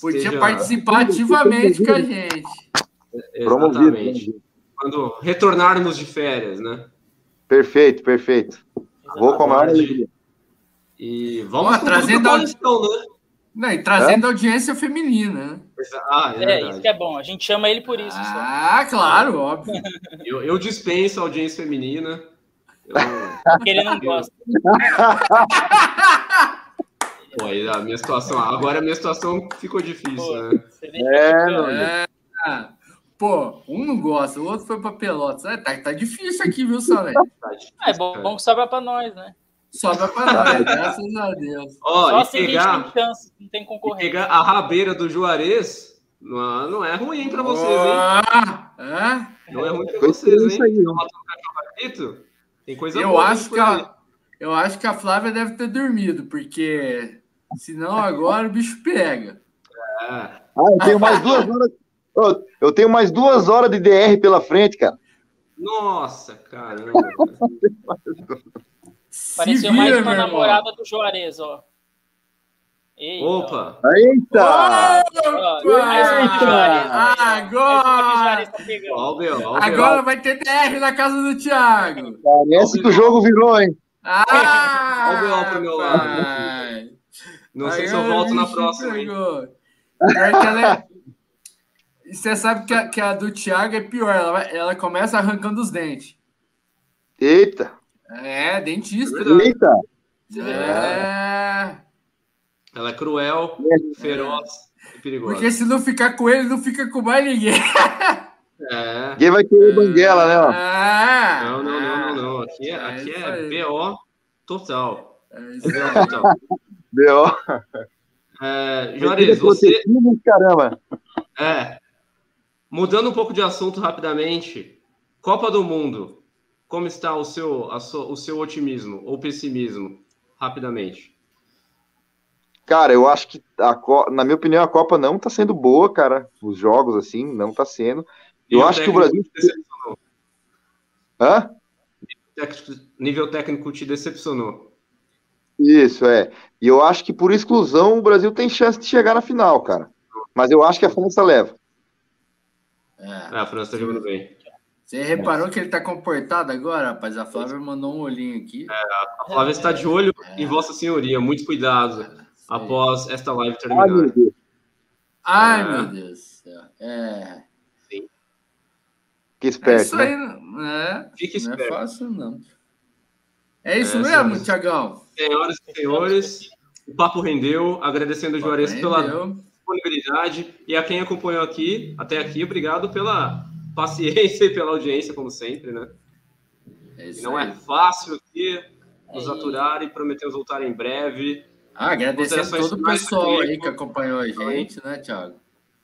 Podia Esteja... participar ativamente com a gente. Exatamente. Quando retornarmos de férias, né? Perfeito, perfeito. Vou com a maior E vamos oh, trazendo a... Paulistão, né? Não, e trazendo é? audiência feminina, né? Ah, é, é isso que é bom. A gente chama ele por isso. Ah, só. claro, óbvio. Eu, eu dispenso a audiência feminina. Eu... Porque ele não gosta. Pô, a minha situação. Agora a minha situação ficou difícil, Pô, né? É, é. Pô, um não gosta, o outro foi pra Pelotas. É, tá, tá difícil aqui, viu, Salé? É bom, bom que sobra pra nós, né? Sobra pra nós, graças a Deus. Ó, Só se pegar, a gente tem chance, não tem concorrência. Pegar a rabeira do Juarez não, não é ruim pra vocês, hein? É? Não é ruim pra vocês, hein? Aí, tem coisa eu boa. Acho que a, eu acho que a Flávia deve ter dormido, porque senão agora o bicho pega. É. Ah, eu tenho mais duas horas. Eu tenho mais duas horas de DR pela frente, cara. Nossa, caramba. Pareceu vira, mais uma namorada do Juarez, ó. Eita. Opa! Eita! Agora! Agora vai ter DR na casa do Thiago. Parece que o jogo virou, hein? Ah! Olha o BO pro meu lado. Não sei se eu volto na próxima. Hein? E você sabe que a, que a do Thiago é pior, ela, vai, ela começa arrancando os dentes. Eita! É, dentista. Eita! É. Ela é cruel, é. feroz e perigosa. Porque se não ficar com ele, não fica com mais ninguém. É. Ninguém vai querer banguela, né? Ó. Ah, não, não, não, não, não. Aqui é, é aqui é BO total. É isso é BO total. BO. É, você. Caramba. É. Mudando um pouco de assunto rapidamente, Copa do Mundo, como está o seu, o seu otimismo ou pessimismo, rapidamente? Cara, eu acho que, a, na minha opinião, a Copa não está sendo boa, cara. Os jogos, assim, não está sendo. Eu acho que o Brasil. Decepcionou. Hã? Nível técnico te decepcionou. Isso, é. E eu acho que por exclusão o Brasil tem chance de chegar na final, cara. Mas eu acho que a França leva. É, a França tá jogando bem. Você reparou que ele tá comportado agora, rapaz? A Flávia mandou um olhinho aqui. É, a Flávia está de olho é. em Vossa Senhoria. Muito cuidado é, após esta live terminar. Ai, meu Deus. Ai, é. meu Deus do céu. É. Sim. Que esperto, é isso aí, né? Fique esperto. Não é fácil, não. É isso mesmo, Tiagão. Senhoras e senhores, o papo rendeu. Agradecendo o Juarez pela disponibilidade e a quem acompanhou aqui, até aqui, obrigado pela paciência e pela audiência, como sempre, né? É não é aí. é fácil aqui nos é aturar e prometemos voltar em breve. Ah, agradecer a todo o pessoal aí que acompanhou a gente, né, Thiago?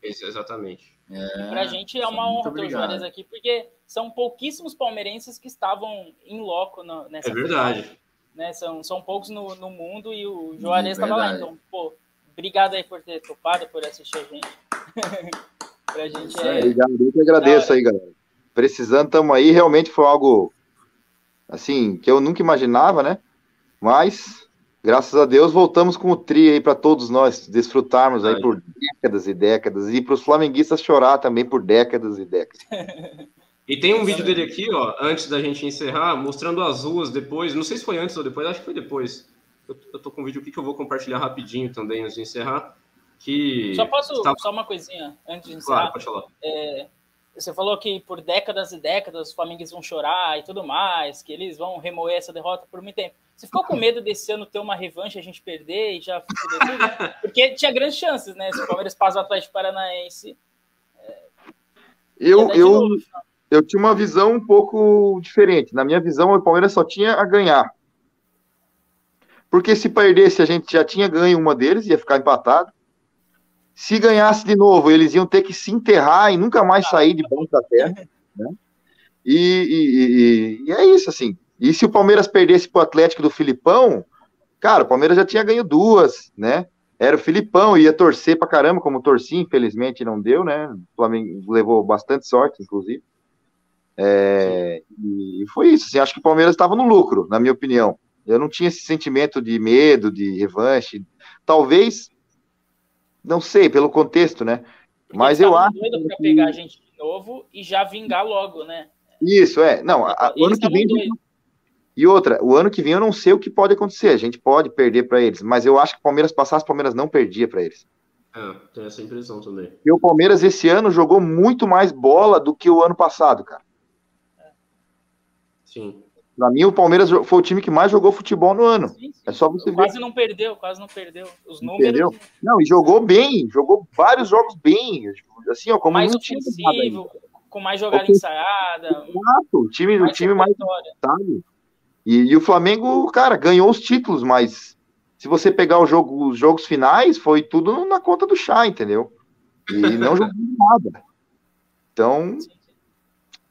Isso, exatamente. É, pra gente é uma honra ter o Juarez aqui, porque são pouquíssimos palmeirenses que estavam em loco no, nessa É verdade. Né? São, são poucos no, no mundo e o Juarez estava lá. Então, pô, obrigado aí por ter topado, por assistir a gente. pra gente é... Obrigado, eu que agradeço aí, galera. Precisando, estamos aí. Realmente foi algo, assim, que eu nunca imaginava, né? Mas, graças a Deus, voltamos com o tri aí para todos nós desfrutarmos aí por décadas e décadas. E para os flamenguistas chorar também por décadas e décadas. E tem um vídeo dele aqui, ó, antes da gente encerrar, mostrando as ruas depois. Não sei se foi antes ou depois, acho que foi depois. Eu, eu tô com um vídeo aqui que eu vou compartilhar rapidinho também antes de encerrar. Que só posso tá... só uma coisinha antes de encerrar. Claro, pode falar. É, você falou que por décadas e décadas os Flamengues vão chorar e tudo mais, que eles vão remoer essa derrota por muito tempo. Você ficou com medo desse ano ter uma revanche, a gente perder e já tudo? Porque tinha grandes chances, né? Se o Palmeiras passa o Atlético Paranaense. É... Eu, eu, eu tinha uma visão um pouco diferente. Na minha visão, o Palmeiras só tinha a ganhar. Porque se perdesse, a gente já tinha ganho uma deles, ia ficar empatado. Se ganhasse de novo, eles iam ter que se enterrar e nunca mais sair de baixo da terra. Né? E, e, e, e, é isso, assim. E se o Palmeiras perdesse para o Atlético do Filipão, cara, o Palmeiras já tinha ganho duas, né? Era o Filipão, ia torcer pra caramba, como torci, infelizmente não deu, né? O Flamengo levou bastante sorte, inclusive. É, e foi isso, assim, acho que o Palmeiras estava no lucro, na minha opinião. Eu não tinha esse sentimento de medo, de revanche. Talvez, não sei, pelo contexto, né? Mas eu acho. doido para pegar a gente de novo e já vingar logo, né? Isso, é. Não, a, o ano que vem. E outra, o ano que vem eu não sei o que pode acontecer. A gente pode perder para eles, mas eu acho que o Palmeiras passasse, o Palmeiras não perdia para eles. É, tem essa impressão também. E o Palmeiras esse ano jogou muito mais bola do que o ano passado, cara. Sim. Pra mim, o Palmeiras foi o time que mais jogou futebol no ano. Sim, sim. É só você ver. Quase não perdeu, quase não perdeu. Os números. Entendeu? Não, e jogou bem, jogou vários jogos bem. Assim, ó, como mais ofensivo, com mais jogada ensaiada. Exato, o time, mais o time mais. Sabe? E, e, o Flamengo, cara, ganhou os títulos, mas se você pegar o jogo, os jogos finais, foi tudo na conta do chá, entendeu? E não jogou nada. Então,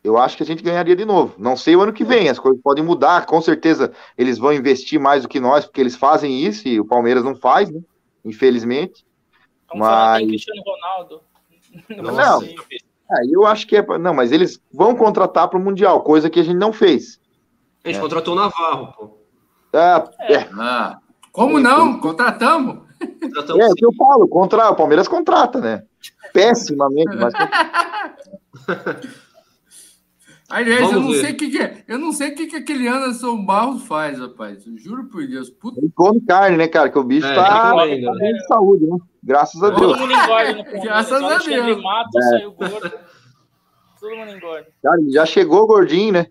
eu acho que a gente ganharia de novo. Não sei o ano que vem, as coisas podem mudar, com certeza eles vão investir mais do que nós, porque eles fazem isso e o Palmeiras não faz, né? Infelizmente. Vamos mas... Cristiano Ronaldo. Não, não é, eu acho que é. Não, mas eles vão contratar para o Mundial, coisa que a gente não fez. A gente é. contratou o Navarro, pô. Ah, é. Ah, como não? Contratamos. Contratamos é o que eu falo, contra... o Palmeiras contrata, né? Pessimamente, mas. Aliás, eu não, sei o que, que é. Eu não sei o que, que aquele Anderson Barros faz, rapaz. Eu juro por Deus. Puta... Ele come carne, né, cara? Que o bicho é, tá, tá tá né? de saúde, né? Graças a Deus. Todo mundo engorda, né? Graças a Deus. Mato, é. saiu gordo. Todo mundo engorda. Cara, ele já chegou gordinho, né?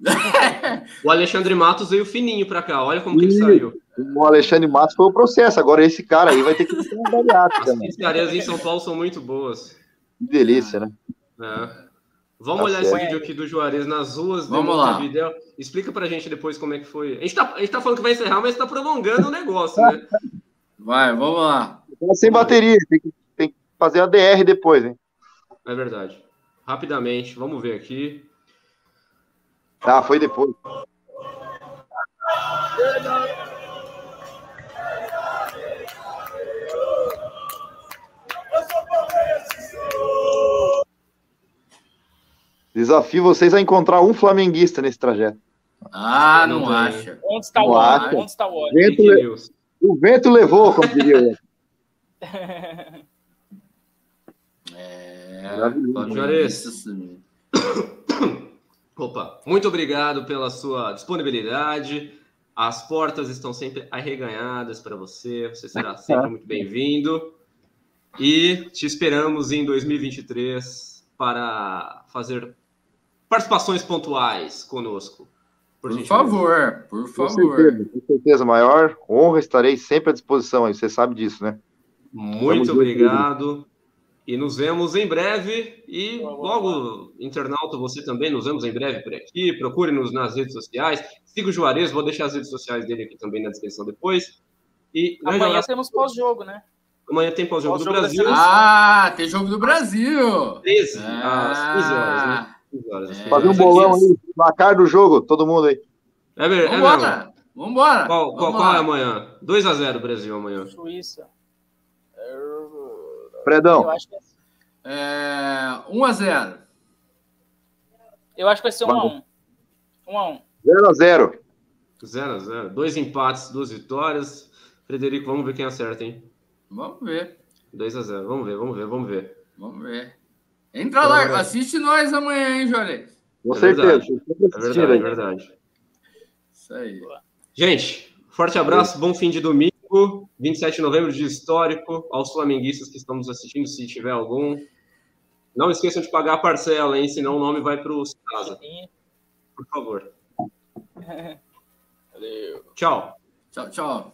o Alexandre Matos veio fininho pra cá, olha como que ele saiu. O Alexandre Matos foi o processo, agora esse cara aí vai ter que ser um bariátrico. As pizzarias em São Paulo são muito boas. Que delícia, né? É. Vamos tá olhar certo. esse vídeo aqui do Juarez nas ruas Vamos lá. Montevideo. Explica pra gente depois como é que foi. A gente tá, a gente tá falando que vai encerrar, mas tá prolongando o negócio, né? Vai, vamos lá. Tá sem bateria, tem que, tem que fazer a DR depois, hein? É verdade. Rapidamente, vamos ver aqui. Tá, foi depois. Desafio vocês a encontrar um flamenguista nesse trajeto. Ah, não, não acha. Onde está o Onde está o Vento le... O vento levou, como diria eu. é, Juarez. Opa, muito obrigado pela sua disponibilidade. As portas estão sempre arreganhadas para você. Você será sempre muito bem-vindo. E te esperamos em 2023 para fazer participações pontuais conosco. Por, por favor, por favor. Com certeza, com certeza, maior honra, estarei sempre à disposição aí, você sabe disso, né? Muito obrigado. E nos vemos em breve. E logo, internauta, você também, nos vemos em breve por aqui. Procure-nos nas redes sociais. Siga o Juarez, vou deixar as redes sociais dele aqui também na descrição depois. E amanhã temos pós-jogo, né? Amanhã tem pós-jogo pós do Brasil. Ah, tem jogo do Brasil. 13, ah. às 15 horas, né? 15 horas. É. Fazer um bolão aí, placar do jogo, todo mundo aí. É, ver, Vambora. É Vambora. Qual, qual, qual é amanhã? 2x0 Brasil amanhã. Suíça. Fredão. Eu acho que é... 1 a 0 Eu acho que vai ser 1 a 1 1 a 1 0 a 0 0 a 0 Dois empates, duas vitórias. Frederico, vamos ver quem acerta, hein? Vamos ver. 2 a 0 Vamos ver, vamos ver, vamos ver. Vamos ver. Entra lá, assiste nós amanhã, hein, Juarez? Com é certeza. É verdade, é verdade. Isso aí. Gente, forte abraço, bom fim de domingo. 27 de novembro, de histórico, aos flamenguistas que estamos assistindo, se tiver algum. Não esqueçam de pagar a parcela, hein? Senão o nome vai para o casa. Por favor. Valeu. Tchau. Tchau, tchau.